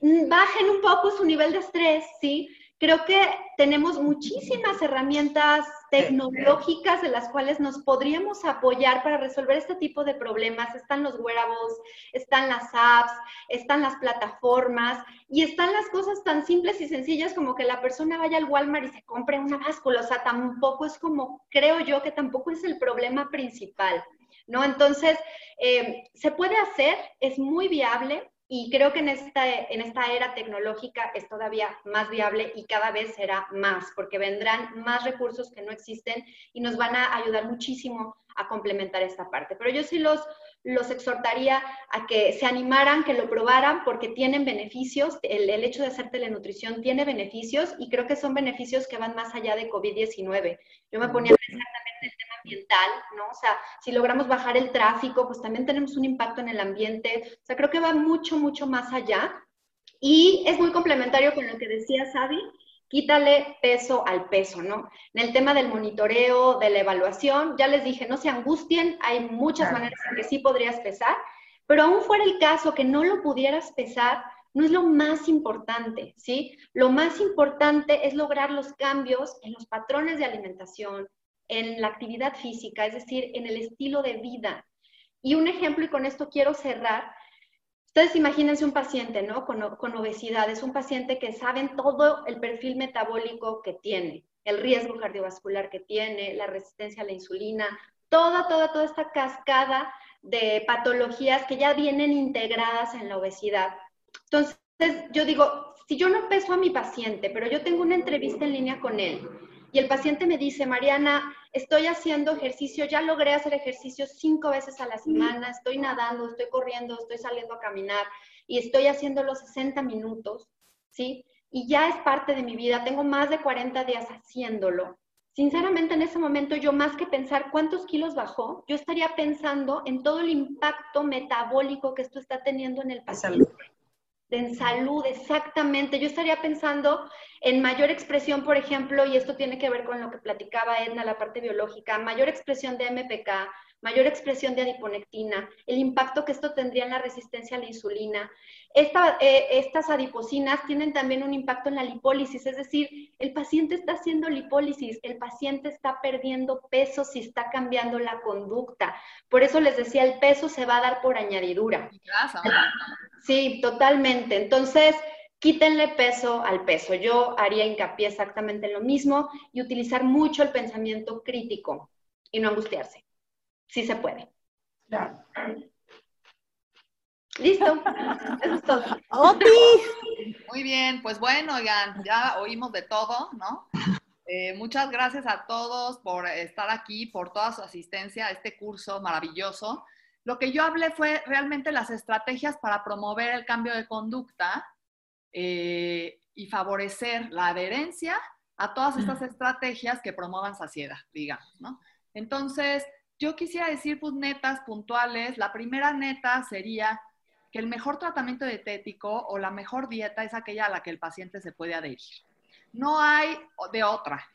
S6: mm, bajen un poco su nivel de estrés, ¿sí? Creo que tenemos muchísimas herramientas tecnológicas de las cuales nos podríamos apoyar para resolver este tipo de problemas. Están los wearables, están las apps, están las plataformas y están las cosas tan simples y sencillas como que la persona vaya al Walmart y se compre una báscula. O sea, tampoco es como, creo yo que tampoco es el problema principal. ¿No? Entonces, eh, se puede hacer, es muy viable, y creo que en esta, en esta era tecnológica es todavía más viable y cada vez será más, porque vendrán más recursos que no existen y nos van a ayudar muchísimo a complementar esta parte. Pero yo sí los, los exhortaría a que se animaran, que lo probaran, porque tienen beneficios. El, el hecho de hacer telenutrición tiene beneficios y creo que son beneficios que van más allá de COVID-19. Yo me ponía a pensar también en el tema ambiental, ¿no? O sea, si logramos bajar el tráfico, pues también tenemos un impacto en el ambiente. O sea, creo que va mucho, mucho más allá. Y es muy complementario con lo que decía Sabi, quítale peso al peso, ¿no? En el tema del monitoreo, de la evaluación, ya les dije, no se angustien, hay muchas maneras en que sí podrías pesar, pero aún fuera el caso que no lo pudieras pesar, no es lo más importante, ¿sí? Lo más importante es lograr los cambios en los patrones de alimentación, en la actividad física, es decir, en el estilo de vida. Y un ejemplo, y con esto quiero cerrar, ustedes imagínense un paciente, ¿no? Con, con obesidad, es un paciente que saben todo el perfil metabólico que tiene, el riesgo cardiovascular que tiene, la resistencia a la insulina, toda, toda, toda esta cascada de patologías que ya vienen integradas en la obesidad. Entonces, yo digo, si yo no peso a mi paciente, pero yo tengo una entrevista en línea con él y el paciente me dice, Mariana, estoy haciendo ejercicio, ya logré hacer ejercicio cinco veces a la semana, estoy nadando, estoy corriendo, estoy saliendo a caminar y estoy haciendo los 60 minutos, ¿sí? Y ya es parte de mi vida, tengo más de 40 días haciéndolo. Sinceramente, en ese momento, yo más que pensar cuántos kilos bajó, yo estaría pensando en todo el impacto metabólico que esto está teniendo en el paciente en salud, exactamente. Yo estaría pensando en mayor expresión, por ejemplo, y esto tiene que ver con lo que platicaba Edna, la parte biológica, mayor expresión de MPK, mayor expresión de adiponectina, el impacto que esto tendría en la resistencia a la insulina. Eh, estas adiposinas tienen también un impacto en la lipólisis, es decir, el paciente está haciendo lipólisis, el paciente está perdiendo peso si está cambiando la conducta. Por eso les decía, el peso se va a dar por añadidura. Sí, totalmente. Entonces, quítenle peso al peso. Yo haría hincapié exactamente en lo mismo y utilizar mucho el pensamiento crítico y no angustiarse sí se puede. Listo. Eso es todo.
S5: Muy bien, pues bueno, oigan, ya oímos de todo, ¿no? Eh, muchas gracias a todos por estar aquí, por toda su asistencia a este curso maravilloso. Lo que yo hablé fue realmente las estrategias para promover el cambio de conducta eh, y favorecer la adherencia a todas estas estrategias que promuevan saciedad, digamos, ¿no? Entonces, yo quisiera decir pues netas puntuales. La primera neta sería que el mejor tratamiento dietético o la mejor dieta es aquella a la que el paciente se puede adherir. No hay de otra.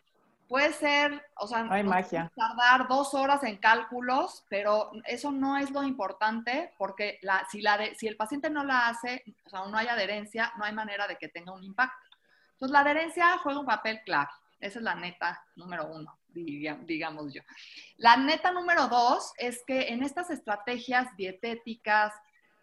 S5: Puede ser, o sea,
S2: hay magia.
S5: tardar dos horas en cálculos, pero eso no es lo importante porque la, si, la si el paciente no la hace, o sea, no hay adherencia, no hay manera de que tenga un impacto. Entonces, la adherencia juega un papel clave. Esa es la neta número uno digamos yo. La neta número dos es que en estas estrategias dietéticas,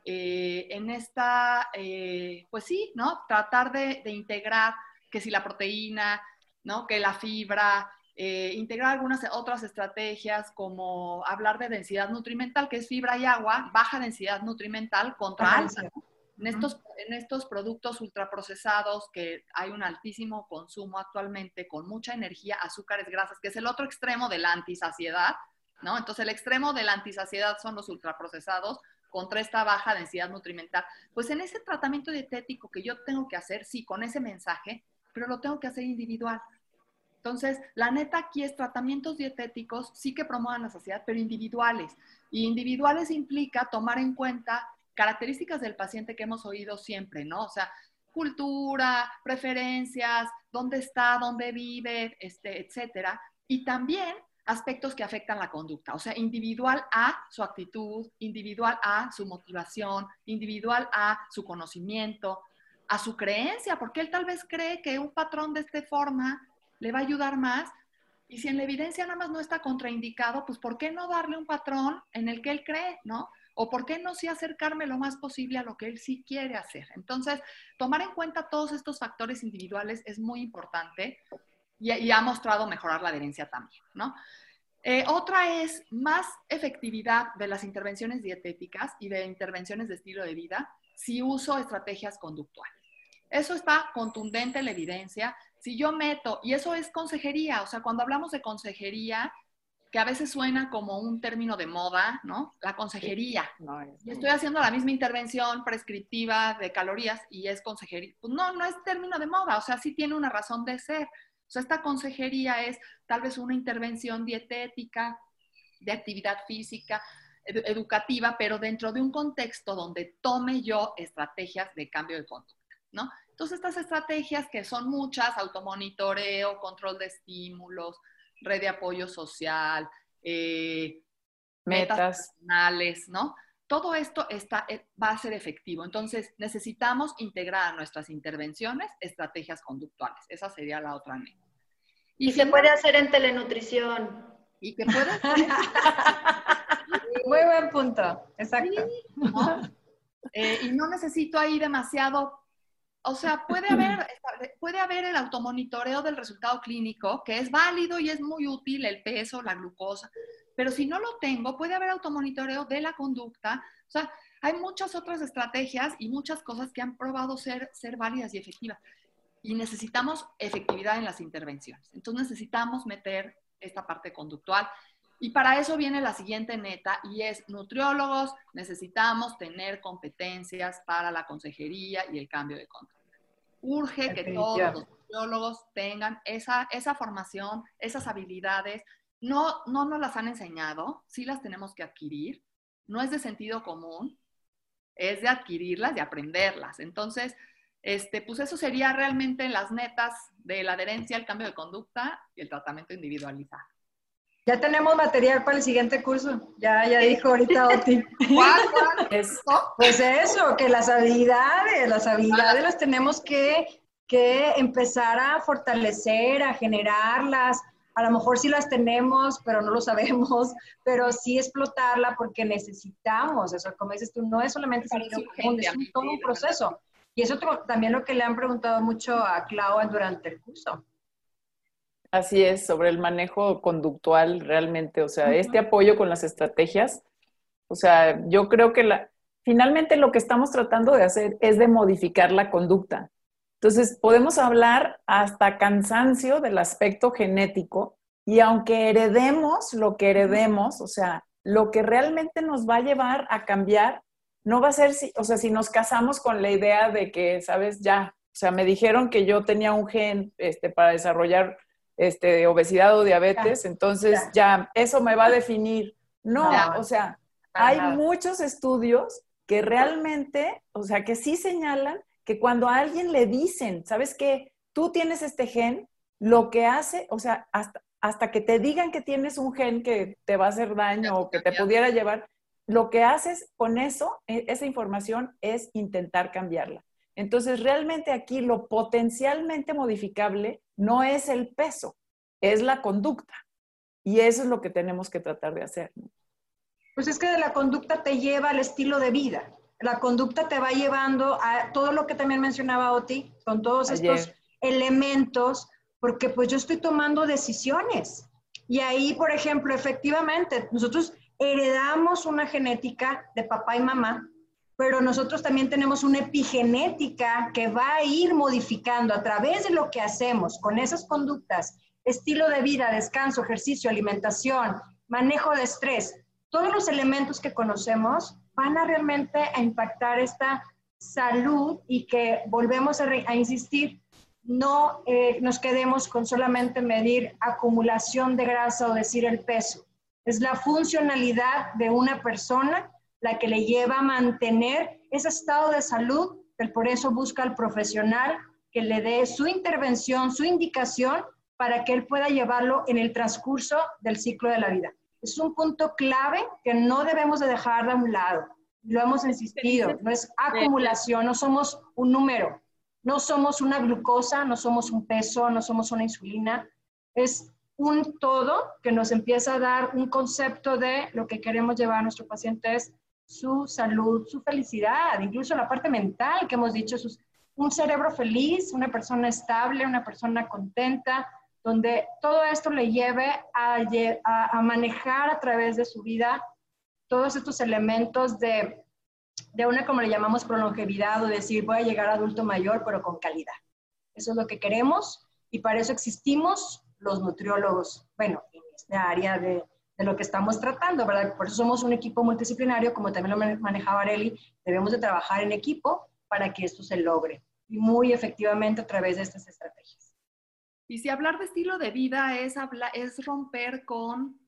S5: eh, en esta, eh, pues sí, ¿no? Tratar de, integrar que si la proteína, ¿no? Que la fibra, eh, integrar algunas otras estrategias como hablar de densidad nutrimental, que es fibra y agua, baja densidad nutrimental contra alta. En estos, en estos productos ultraprocesados que hay un altísimo consumo actualmente con mucha energía, azúcares, grasas, que es el otro extremo de la antisaciedad, ¿no? Entonces el extremo de la antisaciedad son los ultraprocesados contra esta baja densidad nutrimental. Pues en ese tratamiento dietético que yo tengo que hacer, sí, con ese mensaje, pero lo tengo que hacer individual. Entonces, la neta aquí es tratamientos dietéticos, sí que promuevan la saciedad, pero individuales. Y individuales implica tomar en cuenta características del paciente que hemos oído siempre, ¿no? O sea, cultura, preferencias, dónde está, dónde vive, este, etcétera. Y también aspectos que afectan la conducta, o sea, individual a su actitud, individual a su motivación, individual a su conocimiento, a su creencia, porque él tal vez cree que un patrón de esta forma le va a ayudar más. Y si en la evidencia nada más no está contraindicado, pues ¿por qué no darle un patrón en el que él cree, no? O ¿por qué no sí acercarme lo más posible a lo que él sí quiere hacer? Entonces, tomar en cuenta todos estos factores individuales es muy importante y, ha mostrado mejorar la adherencia también, ¿no? Eh, otra es más efectividad de las intervenciones dietéticas y de intervenciones de estilo de vida si uso estrategias conductuales. Eso está contundente en la evidencia. Si yo meto, y eso es consejería, o sea, cuando hablamos de consejería, que a veces suena como un término de moda, ¿no? La consejería. y estoy haciendo la misma intervención prescriptiva de calorías y es consejería. Pues no, no es término de moda, o sea, sí tiene una razón de ser. O sea, esta consejería es tal vez una intervención dietética, de actividad física, educativa, pero dentro de un contexto donde tome yo estrategias de cambio de conducta, ¿no? Entonces, estas estrategias que son muchas, automonitoreo, control de estímulos, red de apoyo social, eh, metas personales, ¿no? Todo esto está, eh, va a ser efectivo. Entonces, necesitamos integrar a nuestras intervenciones estrategias conductuales. Esa sería la otra meta.
S6: Y, se puede hacer en telenutrición.
S5: Y que puede
S3: Muy buen punto, exacto.
S5: Eh, y no necesito ahí demasiado, o sea, puede haber, puede haber el automonitoreo del resultado clínico, que es válido y es muy útil, el peso, la glucosa, pero si no lo tengo, puede haber automonitoreo de la conducta. O sea, hay muchas otras estrategias y muchas cosas que han probado ser, ser válidas y efectivas. Y necesitamos efectividad en las intervenciones. Entonces necesitamos meter esta parte conductual. Y para eso viene la siguiente neta y es nutriólogos, necesitamos tener competencias para la consejería y el cambio de conducta. Urge que todos los nutriólogos tengan esa, esa formación, esas habilidades no, no nos las han enseñado, sí las tenemos que adquirir, no es de sentido común, es de adquirirlas, de aprenderlas. Entonces, este, pues eso sería realmente las metas de la adherencia, el cambio de conducta y el tratamiento individualizado.
S3: Ya tenemos material para el siguiente curso. Ya, ya dijo ahorita Oti.
S5: ¿Cuál, cuál?
S3: Pues eso, que las habilidades, las habilidades las tenemos que, que empezar a fortalecer, a generarlas, a lo mejor sí las tenemos, pero no lo sabemos, pero sí explotarla porque necesitamos, eso como dices tú, no es solamente salir común, es un, todo un proceso. Y eso también lo que le han preguntado mucho a Clau durante el curso.
S2: Así es, sobre el manejo conductual realmente, o sea, este apoyo con las estrategias, o sea, yo creo que la, finalmente lo que estamos tratando de hacer es de modificar la conducta. Entonces, podemos hablar hasta cansancio del aspecto genético y aunque heredemos lo que heredemos, o sea, lo que realmente nos va a llevar a cambiar no va a ser, si, o sea, si nos casamos con la idea de que, sabes, ya, o sea, me dijeron que yo tenía un gen este, para desarrollar este, obesidad o diabetes, entonces ya. eso me va a definir. No, o sea, hay muchos estudios que realmente, o sea, que sí señalan que cuando a alguien le dicen, ¿sabes qué? Tú tienes este gen, lo que hace, o sea, hasta, hasta que te digan que tienes un gen que te va a hacer daño o que te pudiera llevar, lo que haces con eso, e, esa información, es intentar cambiarla. Entonces, realmente aquí lo potencialmente modificable no es el peso, es la conducta. Y eso es lo que tenemos que tratar de hacer.
S3: Pues es que de la conducta te lleva al estilo de vida la conducta te va llevando a todo lo que también mencionaba Oti, con todos estos elementos, porque pues yo estoy tomando decisiones. Y ahí, por ejemplo, efectivamente, nosotros heredamos una genética de papá y mamá, pero nosotros también tenemos una epigenética que va a ir modificando a través de lo que hacemos con esas conductas, estilo de vida, descanso, ejercicio, alimentación, manejo de estrés, todos los elementos que conocemos van a realmente a impactar esta salud y que volvemos a, insistir, no eh, nos quedemos con solamente medir acumulación de grasa o decir el peso. Es la funcionalidad de una persona la que le lleva a mantener ese estado de salud, pero por eso busca al profesional que le dé su intervención, su indicación, para que él pueda llevarlo en el transcurso del ciclo de la vida. Es un punto clave que no debemos de dejar de un lado. Lo hemos insistido, no es acumulación, no somos un número, no somos una glucosa, no somos un peso, no somos una insulina, es un todo que nos empieza a dar un concepto de lo que queremos llevar a nuestro paciente es su salud, su felicidad, incluso la parte mental que hemos dicho, un cerebro feliz, una persona estable, una persona contenta, donde todo esto le lleve a, manejar a través de su vida todos estos elementos de, de una, como le llamamos, prolongevidad o decir, voy a llegar a adulto mayor, pero con calidad. Eso es lo que queremos y para eso existimos los nutriólogos, bueno, en esta área de, de lo que estamos tratando, ¿verdad? Por eso somos un equipo multidisciplinario, como también lo manejaba Areli, debemos de trabajar en equipo para que esto se logre y muy efectivamente a través de estas estrategias.
S5: Y si hablar de estilo de vida es, es romper con,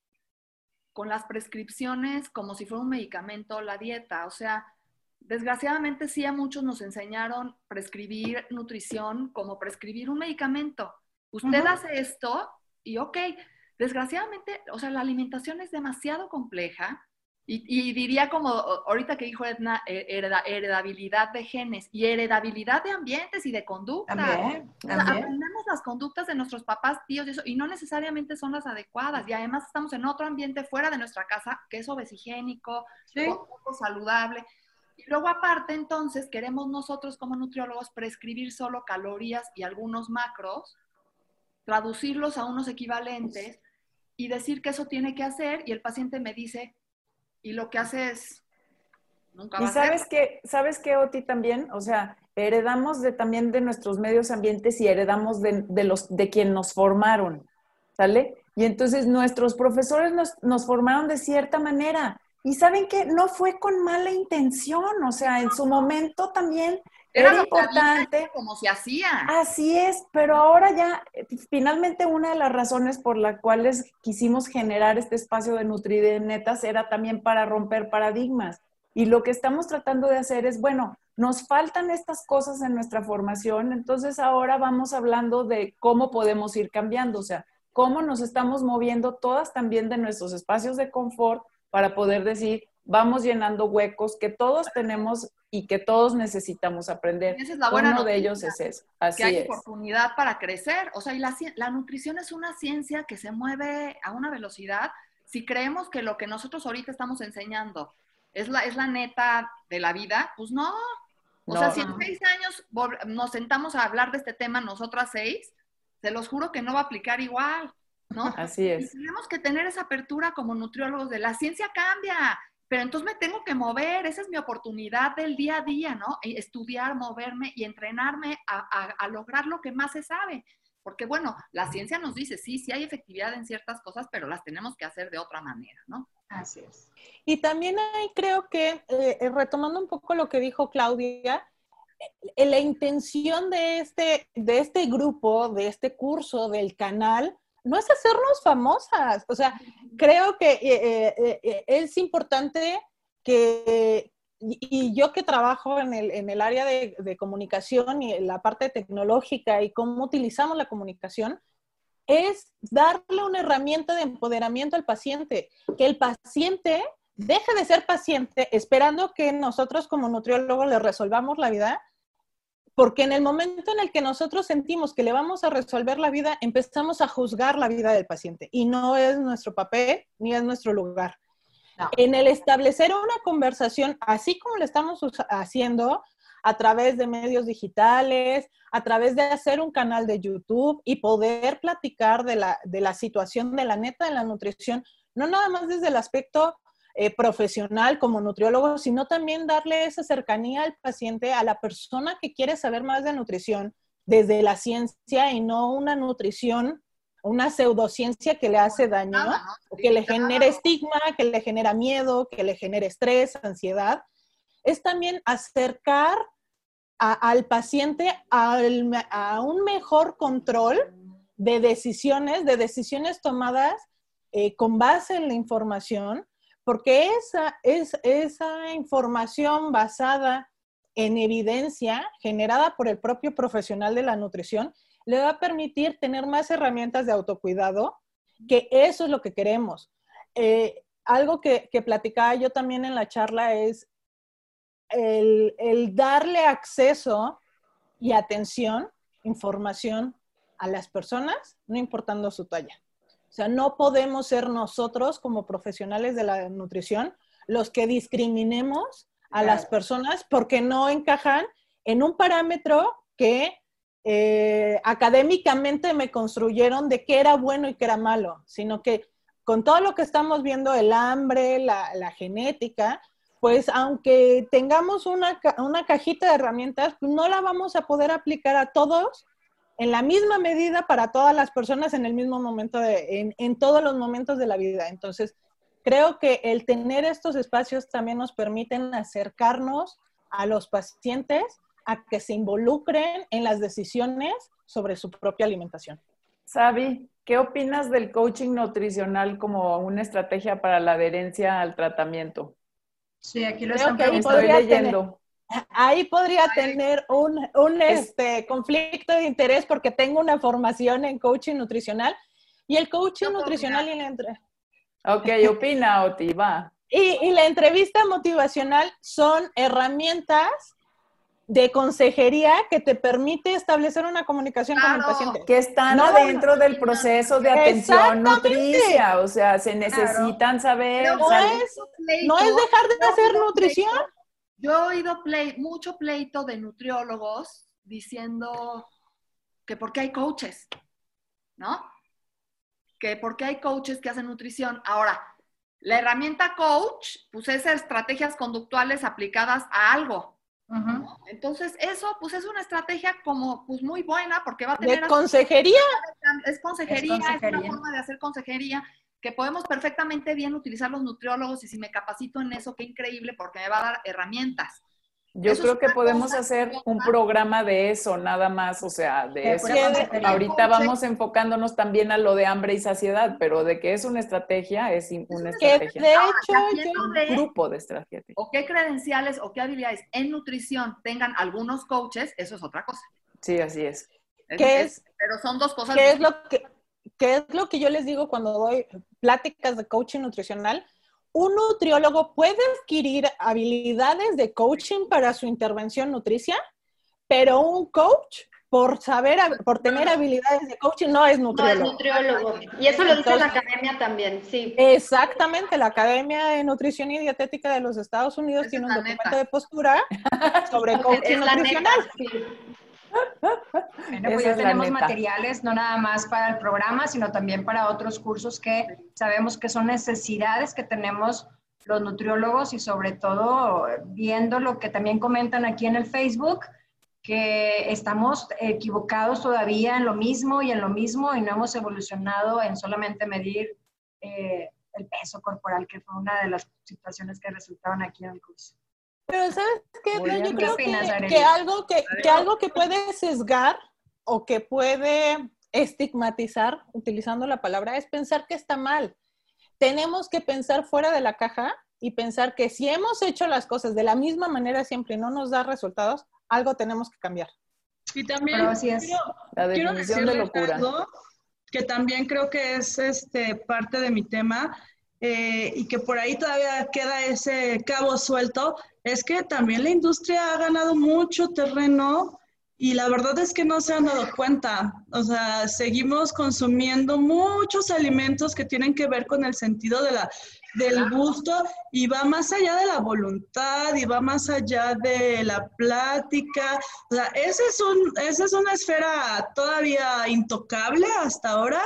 S5: con las prescripciones como si fuera un medicamento, la dieta, o sea, desgraciadamente sí a muchos nos enseñaron prescribir nutrición como prescribir un medicamento. Usted hace esto y ok, Desgraciadamente, o sea, la alimentación es demasiado compleja y, diría como ahorita que dijo Edna, eh, heredabilidad de genes y heredabilidad de ambientes y de conductas. También, aprendemos las conductas de nuestros papás, tíos y eso, y no necesariamente son las adecuadas. Y además estamos en otro ambiente fuera de nuestra casa que es obesigénico, poco saludable. Y luego aparte, entonces, queremos nosotros como nutriólogos prescribir solo calorías y algunos macros, traducirlos a unos equivalentes y decir que eso tiene que hacer y el paciente me dice, y lo que hace es,
S2: nunca va y sabes que, sabes que Oti también, o sea, heredamos de, también de nuestros medios ambientes y heredamos de, de los, de quien nos formaron, ¿sale? Y entonces nuestros profesores nos, nos formaron de cierta manera. Y saben que no fue con mala intención, o sea, en su momento también era, importante.
S5: Como se hacía.
S2: Así es, pero ahora ya, finalmente una de las razones por las cuales quisimos generar este espacio de Nutrinetas era también para romper paradigmas. Y lo que estamos tratando de hacer es, bueno, nos faltan estas cosas en nuestra formación, entonces ahora vamos hablando de cómo podemos ir cambiando, o sea, cómo nos estamos moviendo todas también de nuestros espacios de confort para poder decir, vamos llenando huecos que todos tenemos y que todos necesitamos aprender.
S5: esa es la buena
S2: Uno de ellos es eso.
S5: Así que hay oportunidad para crecer. O sea, y la, la nutrición es una ciencia que se mueve a una velocidad. Si creemos que lo que nosotros ahorita estamos enseñando es la, es la neta de la vida, pues no. O sea, si en seis años nos sentamos a hablar de este tema, nosotras seis, se los juro que no va a aplicar igual, ¿no?
S2: Así es.
S5: tenemos que tener esa apertura como nutriólogos de la ciencia cambia, pero entonces me tengo que mover, esa es mi oportunidad del día a día, ¿no? E, estudiar, moverme y entrenarme a, lograr lo que más se sabe. Porque bueno, la ciencia nos dice, sí, sí hay efectividad en ciertas cosas, pero las tenemos que hacer de otra manera, ¿no?
S3: Así es.
S1: Y también ahí creo que, eh, eh, retomando un poco lo que dijo Claudia, eh, la intención de este, de este grupo, de este curso, del canal, no es hacernos famosas. O sea, creo que eh, eh, eh, es importante que, y, yo que trabajo en el, en el área de, de, comunicación y en la parte tecnológica y cómo utilizamos la comunicación, es darle una herramienta de empoderamiento al paciente, que el paciente deje de ser paciente esperando que nosotros como nutriólogos le resolvamos la vida porque en el momento en el que nosotros sentimos que le vamos a resolver la vida, empezamos a juzgar la vida del paciente y no es nuestro papel ni es nuestro lugar. En el establecer una conversación, así como lo estamos haciendo a través de medios digitales, a través de hacer un canal de YouTube y poder platicar de la, de la situación de la neta de la nutrición, no nada más desde el aspecto eh, profesional como nutriólogo, sino también darle esa cercanía al paciente, a la persona que quiere saber más de nutrición desde la ciencia y no una nutrición, una pseudociencia que le hace daño, o que le genera estigma, que le genera miedo, que le genera estrés, ansiedad. Es también acercar al paciente a un mejor control de decisiones, de decisiones tomadas eh, con base en la información, porque esa, es, esa información basada en evidencia generada por el propio profesional de la nutrición le va a permitir tener más herramientas de autocuidado, que eso es lo que queremos. Eh, algo que, platicaba yo también en la charla es el darle acceso y atención, información a las personas, no importando su talla. O sea, no podemos ser nosotros como profesionales de la nutrición los que discriminemos a las personas porque no encajan en un parámetro que eh, académicamente me construyeron de qué era bueno y qué era malo, sino que con todo lo que estamos viendo, el hambre, la, genética, pues aunque tengamos una, una, cajita de herramientas, pues no la vamos a poder aplicar a todos en la misma medida para todas las personas en el mismo momento, de, en, todos los momentos de la vida. Entonces, creo que el tener estos espacios también nos permiten acercarnos a los pacientes a que se involucren en las decisiones sobre su propia alimentación.
S2: Sabi, ¿qué opinas del coaching nutricional como una estrategia para la adherencia al tratamiento?
S3: Sí, aquí lo están
S2: Estoy leyendo
S1: ahí podría tener un, un este, conflicto de interés porque tengo una formación en coaching nutricional y el coaching nutricional y la entre...
S2: Ok, opina, Oti, va.
S1: Y, y, la entrevista motivacional son herramientas de consejería que te permite establecer una comunicación con el paciente.
S2: Que están adentro del proceso de atención nutricia, o sea, se necesitan saber.
S1: No es, no es dejar de hacer nutrición.
S5: Yo he oído mucho pleito de nutriólogos diciendo que porque hay coaches, ¿no? Que porque hay coaches que hacen nutrición. Ahora, la herramienta coach, pues es estrategias conductuales aplicadas a algo. Entonces, eso, pues es una estrategia como, pues muy buena porque va a tener...
S1: ¿De consejería?
S5: Es consejería, es, consejería. es una forma de hacer consejería que podemos perfectamente bien utilizar los nutriólogos y si me capacito en eso, qué increíble, porque me va a dar herramientas.
S2: Yo creo que podemos hacer un programa de eso, nada más, o sea, de eso. Ahorita vamos enfocándonos también a lo de hambre y saciedad, pero de que es una estrategia, es una estrategia.
S1: de hecho,
S2: un grupo de estrategias.
S5: O qué credenciales o qué habilidades en nutrición tengan algunos coaches, eso es otra cosa.
S2: Sí, así es.
S1: ¿Qué es,
S5: pero son dos cosas.
S1: ¿Qué es lo que que es lo que yo les digo cuando doy pláticas de coaching nutricional. Un nutriólogo puede adquirir habilidades de coaching para su intervención nutricia, pero un coach por saber, por tener habilidades de coaching no es nutriólogo.
S6: No es nutriólogo. Y eso lo dice la academia también, sí.
S1: Exactamente, la Academia de Nutrición y Dietética de los Estados Unidos tiene un documento de postura sobre coaching nutricional.
S3: Bueno, pues ya tenemos materiales, no nada más para el programa, sino también para otros cursos que sabemos que son necesidades que tenemos los nutriólogos y sobre todo viendo lo que también comentan aquí en el Facebook, que estamos equivocados todavía en lo mismo y en lo mismo y no hemos evolucionado en solamente medir eh, el peso corporal, que fue una de las situaciones que resultaron aquí en el curso.
S1: Pero ¿sabes qué? Yo creo que, algo que, que algo que puede sesgar o que puede estigmatizar, utilizando la palabra, es pensar que está mal. Tenemos que pensar fuera de la caja y pensar que si hemos hecho las cosas de la misma manera siempre y no nos da resultados, algo tenemos que cambiar.
S4: Y también quiero, la definición de locura. que también creo que es este, parte de mi tema, eh, y que por ahí todavía queda ese cabo suelto, es que también la industria ha ganado mucho terreno y la verdad es que no se han dado cuenta. O sea, seguimos consumiendo muchos alimentos que tienen que ver con el sentido de la, del gusto y va más allá de la voluntad y va más allá de la plática. O sea, ese es un, esa es una esfera todavía intocable hasta ahora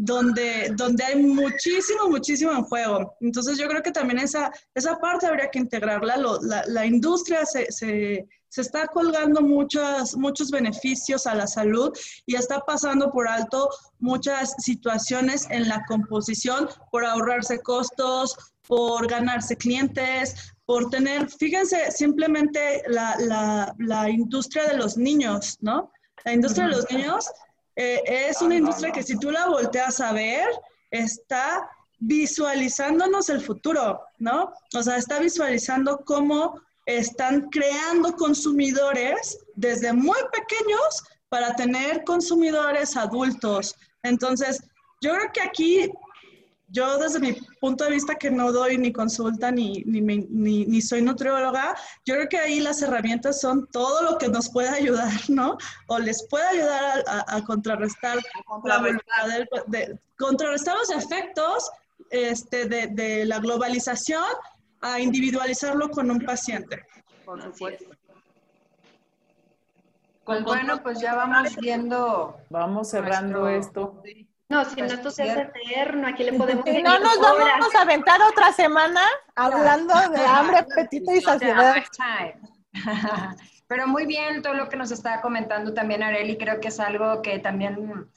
S4: donde, donde hay muchísimo, muchísimo en juego. Entonces yo creo que también esa, esa parte habría que integrarla. la, la, industria se, se, se, está colgando muchos, muchos beneficios a la salud y está pasando por alto muchas situaciones en la composición por ahorrarse costos, por ganarse clientes, por tener, fíjense, simplemente la, la, la industria de los niños, ¿no? La industria de los niños eh, es una industria que si tú la volteas a ver, está visualizándonos el futuro, ¿no? O sea, está visualizando cómo están creando consumidores desde muy pequeños para tener consumidores adultos. Entonces, yo creo que aquí, yo desde mi punto de vista que no doy ni consulta ni, ni, ni, ni soy nutrióloga, yo creo que ahí las herramientas son todo lo que nos puede ayudar, ¿no? O les puede ayudar a, contrarrestar, contrarrestar los efectos este, de, de la globalización a individualizarlo con un paciente.
S5: Por supuesto.
S3: Pues bueno, pues ya vamos viendo.
S2: Vamos cerrando esto.
S6: No, si no, esto se hace eterno. Aquí le podemos.
S1: Si no, nos vamos a aventar otra semana hablando de hambre, apetito y saciedad.
S3: Pero muy bien todo lo que nos está comentando también Areli. Creo que es algo que también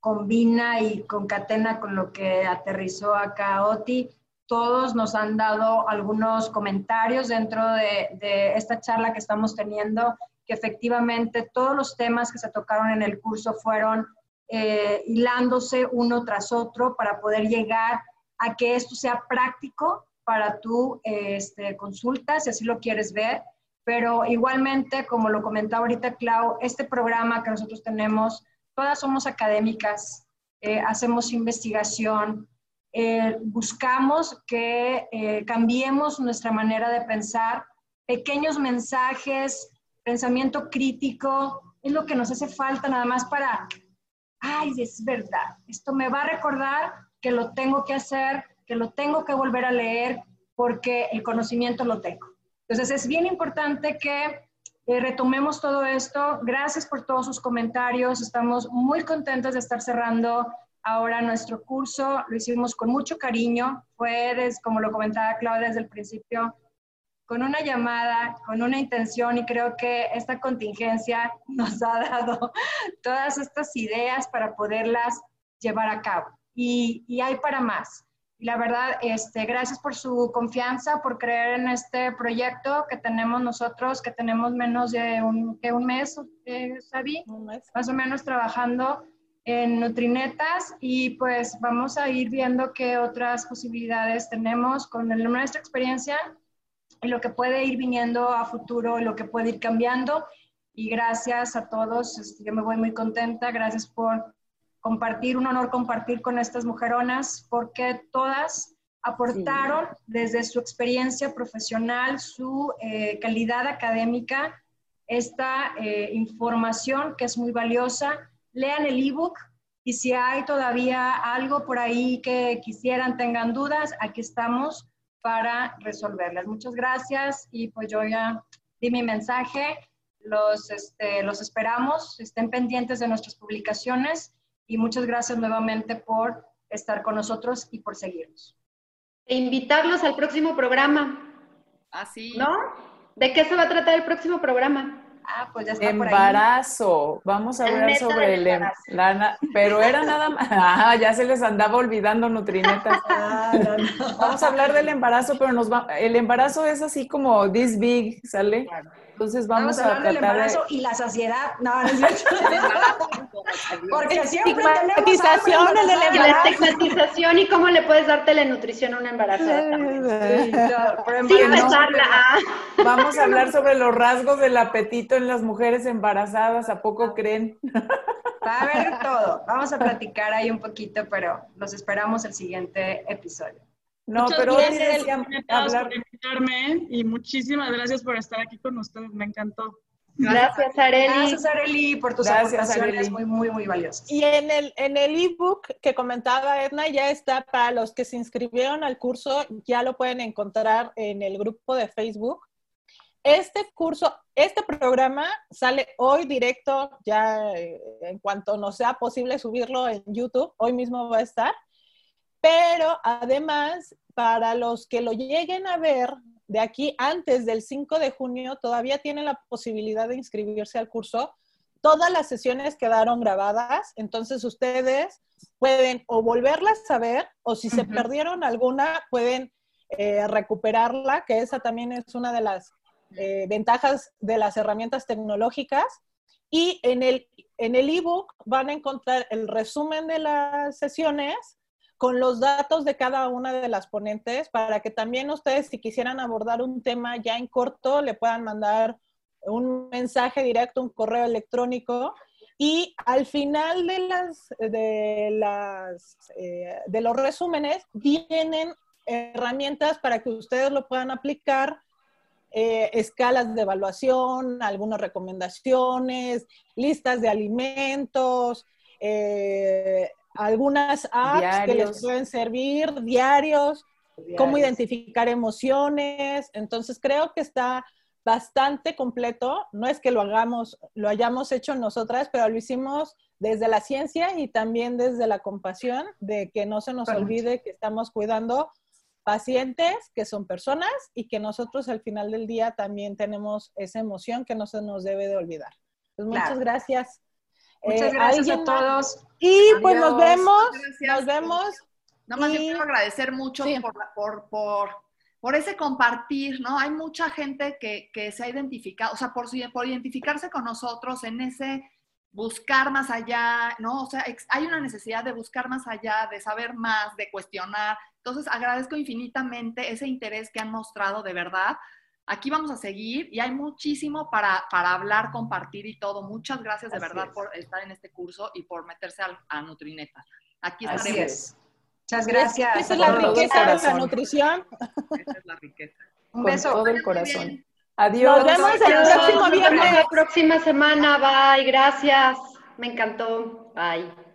S3: combina y concatena con lo que aterrizó acá Oti todos nos han dado algunos comentarios dentro de, esta charla que estamos teniendo, que efectivamente todos los temas que se tocaron en el curso fueron eh, hilándose uno tras otro para poder llegar a que esto sea práctico para tu este, consulta, si así lo quieres ver. Pero igualmente, como lo comentaba ahorita Clau, este programa que nosotros tenemos, todas somos académicas, eh, hacemos investigación, eh, buscamos que cambiemos nuestra manera de pensar, pequeños mensajes, pensamiento crítico, es lo que nos hace falta nada más para, ay, es verdad, esto me va a recordar que lo tengo que hacer, que lo tengo que volver a leer porque el conocimiento lo tengo. Entonces es bien importante que eh, retomemos todo esto. Gracias por todos sus comentarios. Estamos muy contentos de estar cerrando Ahora nuestro curso lo hicimos con mucho cariño, fue, como lo comentaba Claudia desde el principio, con una llamada, con una intención y creo que esta contingencia nos ha dado todas estas ideas para poderlas llevar a cabo. Y, y hay para más. Y la verdad, este, gracias por su confianza, por creer en este proyecto que tenemos nosotros, que tenemos menos de un, que un mes, eh, un mes, más o menos trabajando en Nutrinetas y pues vamos a ir viendo qué otras posibilidades tenemos con nuestra experiencia y lo que puede ir viniendo a futuro, lo que puede ir cambiando. Y gracias a todos, este, yo me voy muy contenta, gracias por compartir, un honor compartir con estas mujeronas, porque todas aportaron desde su experiencia profesional, su eh, calidad académica, esta eh, información que es muy valiosa. Lean el ebook y si hay todavía algo por ahí que quisieran, tengan dudas, aquí estamos para resolverlas. Muchas gracias y pues yo ya di mi mensaje. Los, este, los esperamos, estén pendientes de nuestras publicaciones y muchas gracias nuevamente por estar con nosotros y por seguirnos.
S6: E invitarlos al próximo programa.
S5: Así.
S6: ¿No? ¿De qué se va a tratar el próximo programa?
S3: Ah, pues ya está
S2: embarazo. Vamos a hablar sobre el embarazo. pero era nada más. Ah, ya se les andaba olvidando Nutrinetas. Ah, Vamos a hablar del embarazo, pero nos va, el embarazo es así como this big, ¿sale? Entonces vamos, a, hablar del
S3: embarazo y la saciedad. No, no es Porque siempre
S6: estigmatización en el embarazo. La estigmatización y cómo le puedes dar telenutrición a una embarazada. Sí,
S2: ah. Vamos a hablar sobre los rasgos del apetito en las mujeres embarazadas. ¿A poco creen?
S3: Va a haber todo. Vamos a platicar ahí un poquito, pero los esperamos el siguiente episodio.
S4: No, pero gracias hablar... por invitarme y muchísimas gracias por estar aquí con ustedes, me encantó.
S6: Gracias, Areli.
S3: Gracias, Areli, por tus aportaciones muy, muy, muy valiosas.
S1: Y en el en el ebook que comentaba Edna, ya está para los que se inscribieron al curso, ya lo pueden encontrar en el grupo de Facebook. Este curso, este programa sale hoy directo, ya eh, en cuanto no sea posible subirlo en YouTube, hoy mismo va a estar. Pero además, para los que lo lleguen a ver de aquí antes del 5 de junio, todavía tienen la posibilidad de inscribirse al curso. Todas las sesiones quedaron grabadas, entonces ustedes pueden o volverlas a ver o si se perdieron alguna, pueden eh, recuperarla, que esa también es una de las eh, ventajas de las herramientas tecnológicas. Y en el en el ebook van a encontrar el resumen de las sesiones con los datos de cada una de las ponentes para que también ustedes, si quisieran abordar un tema ya en corto, le puedan mandar un mensaje directo, un correo electrónico. Y al final de, las, de, las, eh, de los resúmenes vienen herramientas para que ustedes lo puedan aplicar, eh, escalas de evaluación, algunas recomendaciones, listas de alimentos, eh, algunas apps que les pueden servir, diarios, cómo identificar emociones. Entonces creo que está bastante completo. No es que lo hagamos, lo hayamos hecho nosotras, pero lo hicimos desde la ciencia y también desde la compasión de que no se nos olvide que estamos cuidando pacientes que son personas y que nosotros al final del día también tenemos esa emoción que no se nos debe de olvidar. Pues muchas gracias.
S3: Muchas eh, gracias a todos.
S1: Y pues nos vemos, nos vemos.
S5: Nada más yo quiero agradecer mucho por, por, por, ese compartir, ¿no? Hay mucha gente que, que se ha identificado, o sea, por, por identificarse con nosotros en ese buscar más allá, ¿no? O sea, hay una necesidad de buscar más allá, de saber más, de cuestionar. Entonces, agradezco infinitamente ese interés que han mostrado de verdad. Aquí vamos a seguir y hay muchísimo para, para hablar, compartir y todo. Muchas gracias de verdad por estar en este curso y por meterse a, Nutrineta. Aquí estaremos.
S3: Muchas gracias.
S1: Esa es la riqueza de la nutrición.
S5: Esa es la riqueza.
S2: Un beso. Con todo el corazón. Adiós.
S1: Nos vemos el próximo viernes.
S6: La próxima semana. Bye. Gracias. Me encantó. Bye.